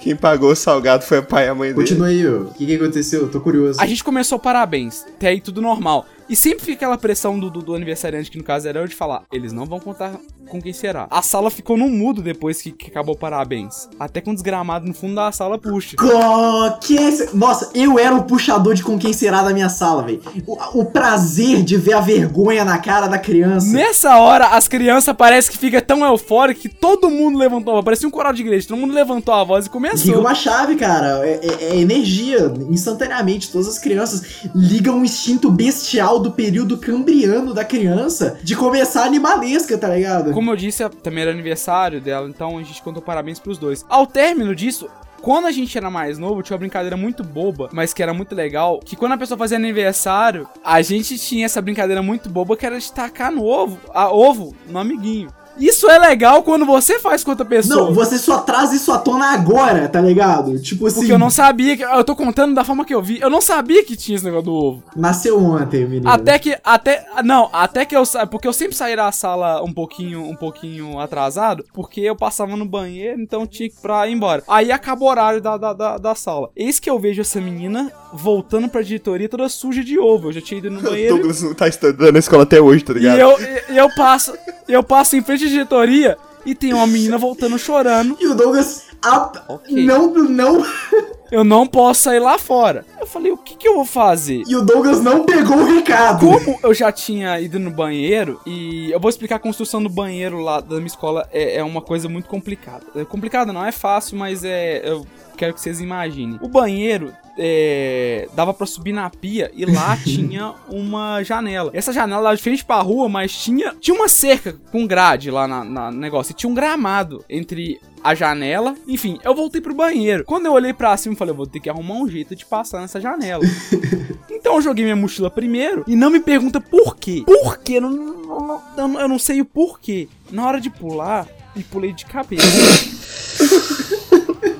Quem pagou o salgado foi o pai e a mãe dele. Continua aí, ó. O que, que aconteceu? Tô curioso. A gente começou parabéns, até aí tudo normal. E sempre fica aquela pressão do, do, do aniversariante, que no caso era eu, de falar, eles não vão contar com quem será. A sala ficou no mudo depois que, que acabou parabéns. Até com um desgramado no fundo da sala puxa. Co- que Nossa, eu era o puxador de com quem será da minha sala, velho. O, o prazer de ver a vergonha na cara da criança. Nessa hora, as crianças parece que fica tão eufórico que todo mundo levantou. Parecia um coral de igreja, todo mundo levantou a voz e Liga começou. uma chave, cara. É, é- é energia, instantaneamente. Todas as crianças ligam o instinto bestial do período cambriano da criança de começar animalesca, tá ligado? Como eu disse, também era aniversário dela, então a gente contou parabéns pros dois. Ao término disso, quando a gente era mais novo, tinha uma brincadeira muito boba, mas que era muito legal, que quando a pessoa fazia aniversário, a gente tinha essa brincadeira muito boba que era de tacar no ovo, a ovo no amiguinho. Isso é legal quando você faz com outra pessoa. Não, você só traz isso à tona agora, tá ligado? Tipo assim. Porque eu não sabia que. Eu tô contando da forma que eu vi. Eu não sabia que tinha esse negócio do ovo. Nasceu ontem, menino. Até que. Até. Não, até que eu Porque eu sempre saí da sala um pouquinho, um pouquinho atrasado. Porque eu passava no banheiro, então tinha que ir pra ir embora. Aí acabou o horário da, da, da, da sala. Eis que eu vejo essa menina voltando pra diretoria toda suja de ovo. Eu já tinha ido no <laughs> O banheiro. Douglas não tá estudando na escola até hoje, tá E ligado? eu, e eu passo. Eu passo em frente à diretoria e tem uma menina voltando chorando. E o Douglas. a- Ok. Não, não. Eu não posso sair lá fora. Eu falei, o que, que eu vou fazer? E o Douglas não pegou o recado. Como eu já tinha ido no banheiro, e eu vou explicar a construção do banheiro lá da minha escola, é, é uma coisa muito complicada. É complicada não, é fácil, mas é. Eu quero que vocês imaginem. O banheiro. é, dava pra subir na pia e lá <laughs> tinha uma janela. Essa janela era de frente pra rua, mas tinha, tinha uma cerca com grade lá na, na no negócio. E tinha um gramado entre a janela. Enfim, eu voltei pro banheiro. Quando eu olhei pra cima, eu falei, eu vou ter que arrumar um jeito de passar nessa janela. <laughs> Então eu joguei minha mochila primeiro e não me pergunta por quê. Por quê? Eu não, eu não- sei o porquê. Na hora de pular, me pulei de cabeça. <laughs>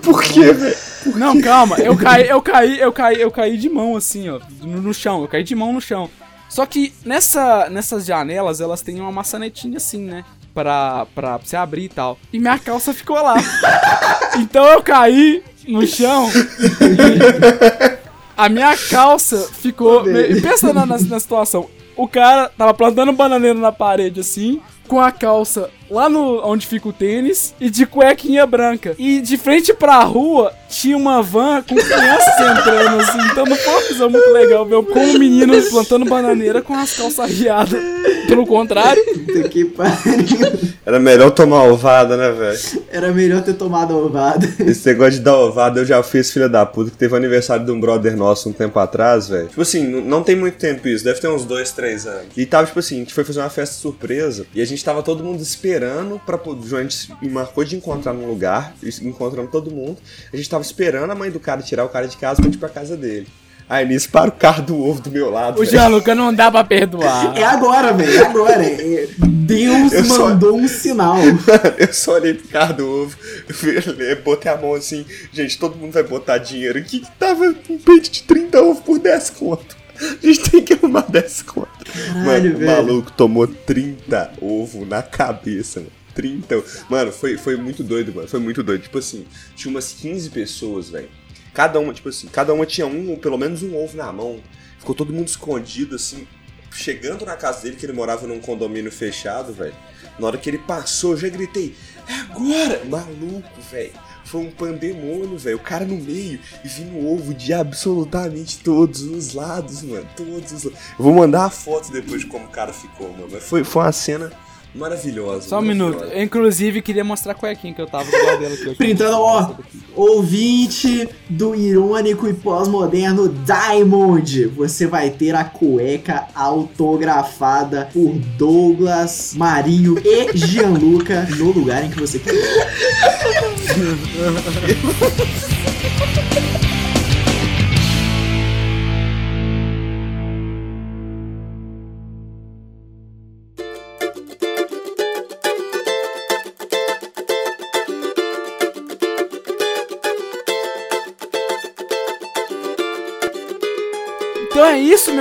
Por quê, velho? Não, calma, eu <laughs> caí, eu caí, eu caí, eu caí de mão assim, ó, no, no chão. Eu caí de mão no chão. Só que nessa, nessas janelas, elas têm uma maçanetinha assim, né? Pra, pra você abrir e tal. E minha calça ficou lá. <laughs> então eu caí no chão. A minha calça ficou. E pensa na, na, na situação. O cara tava plantando bananeira na parede assim, com a calça lá no onde fica o tênis e de cuequinha branca. E de frente pra rua tinha uma van com crianças entrando assim. Então não foi uma visão muito legal ver como um menino plantando bananeira com as calças riadas. Pelo contrário, Puta que pariu. Era melhor tomar ovada, né, velho? Era melhor ter tomado ovada. Esse negócio de dar ovada eu já fiz, filha da puta, que teve o aniversário de um brother nosso um tempo atrás, velho. Tipo assim, não tem muito tempo isso, deve ter uns dois, três anos. E tava, tipo assim, a gente foi fazer uma festa surpresa e a gente tava todo mundo esperando pra poder. A gente marcou de encontrar num lugar, e encontramos todo mundo. A gente tava esperando a mãe do cara tirar o cara de casa pra ir pra casa dele. Aí nisso para o carro do ovo do meu lado. o. Gianluca não dá pra perdoar. <laughs> É agora, velho. É agora. É- Deus Eu só- mandou um sinal. <laughs> Eu só olhei pro carro do ovo, <laughs> botei a mão assim, gente, todo mundo vai botar dinheiro aqui que tava um peito de 30 ovos por 10 conto. A gente tem que arrumar 10 conto. Caralho, mano, o velho. maluco tomou 30 ovo na cabeça, mano. 30. ovo. Mano, foi, foi muito doido, mano. Foi muito doido. Tipo assim, tinha umas 15 pessoas, velho. Cada uma, tipo assim, cada uma tinha um, ou pelo menos um ovo na mão. Ficou todo mundo escondido, assim. Chegando na casa dele, que ele morava num condomínio fechado, velho. Na hora que ele passou, eu já gritei, é agora! Maluco, velho. Foi um pandemônio, velho. O cara no meio e vindo ovo de absolutamente todos os lados, mano. Todos os lados. Eu vou mandar a foto depois de como o cara ficou, mano. Mas foi, foi uma cena maravilhosa. Só um minuto. Eu, inclusive, queria mostrar a cuequinha que eu tava do lado dela aqui. Printando, ó, ouvinte do irônico e pós-moderno Diamond. Você vai ter a cueca autografada por Douglas, Marinho e Gianluca no lugar em que você quiser. <laughs>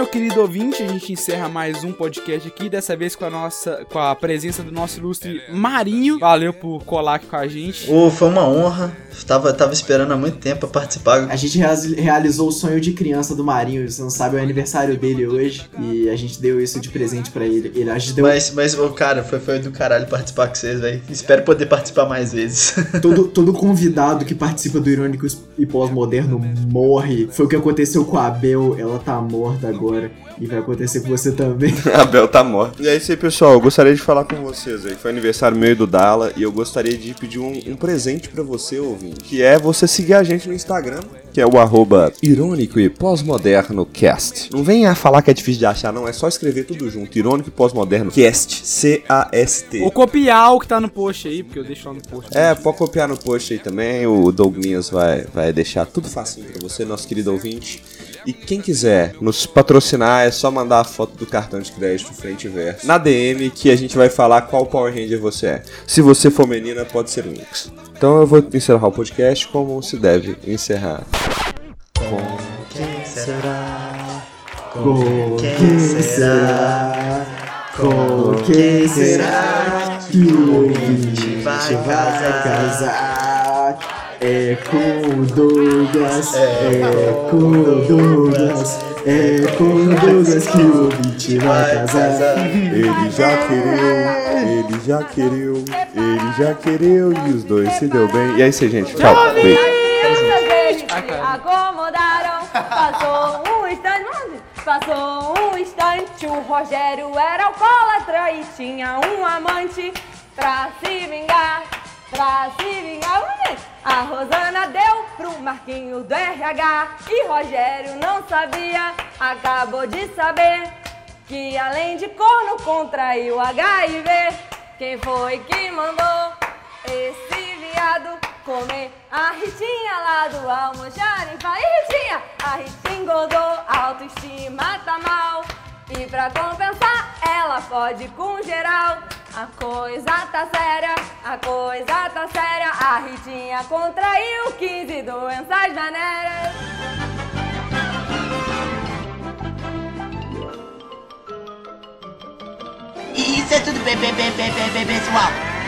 meu querido ouvinte. A gente encerra mais um podcast aqui. Dessa vez com a nossa, com a presença do nosso ilustre Marinho. Valeu por colar aqui com a gente. Ô, foi uma honra. Tava, tava esperando há muito tempo pra participar. A gente realizou o sonho de criança do Marinho. Você não sabe, é o aniversário dele hoje. E a gente deu isso de presente pra ele. ele a gente deu Mas, mas ô, cara, foi, foi do caralho participar com vocês, velho. Espero poder participar mais vezes. <laughs> todo, todo convidado que participa do Irônico e Pós-Moderno morre. Foi o que aconteceu com a Abel. Ela tá morta agora. E vai acontecer com você também. <laughs> A Bel tá morta. E é isso aí, pessoal. Eu gostaria de falar com vocês aí. Foi aniversário meu e do Dala. E eu gostaria de pedir um, um presente pra você, ouvinte. Que é você seguir a gente no Instagram. Que é o arroba irônico e pós-moderno cast. Não venha falar que é difícil de achar, não. É só escrever tudo junto. Irônico e pós-moderno cast. C-A-S-T. Ou copiar o que tá no post aí, porque eu deixo lá no post. É, pode copiar no post aí também. O Douglinhas vai, vai deixar tudo facinho pra você, nosso querido ouvinte. E quem quiser nos patrocinar, é só mandar a foto do cartão de crédito frente e verso na DM que a gente vai falar qual Power Ranger você é. Se você for menina, pode ser um X. Então eu vou encerrar o podcast como se deve encerrar. Com quem será? Com quem será que o ouvinte vai casar? É com Douglas, é com Douglas, é com Douglas que o ouvinte vai casar. Ele já quereu, ele já quereu, ele já quereu e os dois se deu bem. E é isso aí, gente. Tchau. Beijo. Acomodaram. Passou um instante, passou um instante. O Rogério era alcoólatra e tinha um amante pra se vingar. Ver. A Rosana deu pro Marquinho do RH e Rogério não sabia, acabou de saber que além de corno contraiu HIV. Quem foi que mandou esse viado comer a Ritinha lá do almoxarifado? E Ritinha, a Ritinha engordou, a autoestima tá mal. E pra compensar, ela pode com geral. A coisa tá séria, a coisa tá séria. A Ritinha contraiu 15 doenças venéreas. E isso é tudo, bebê, bebê, bebê, pessoal.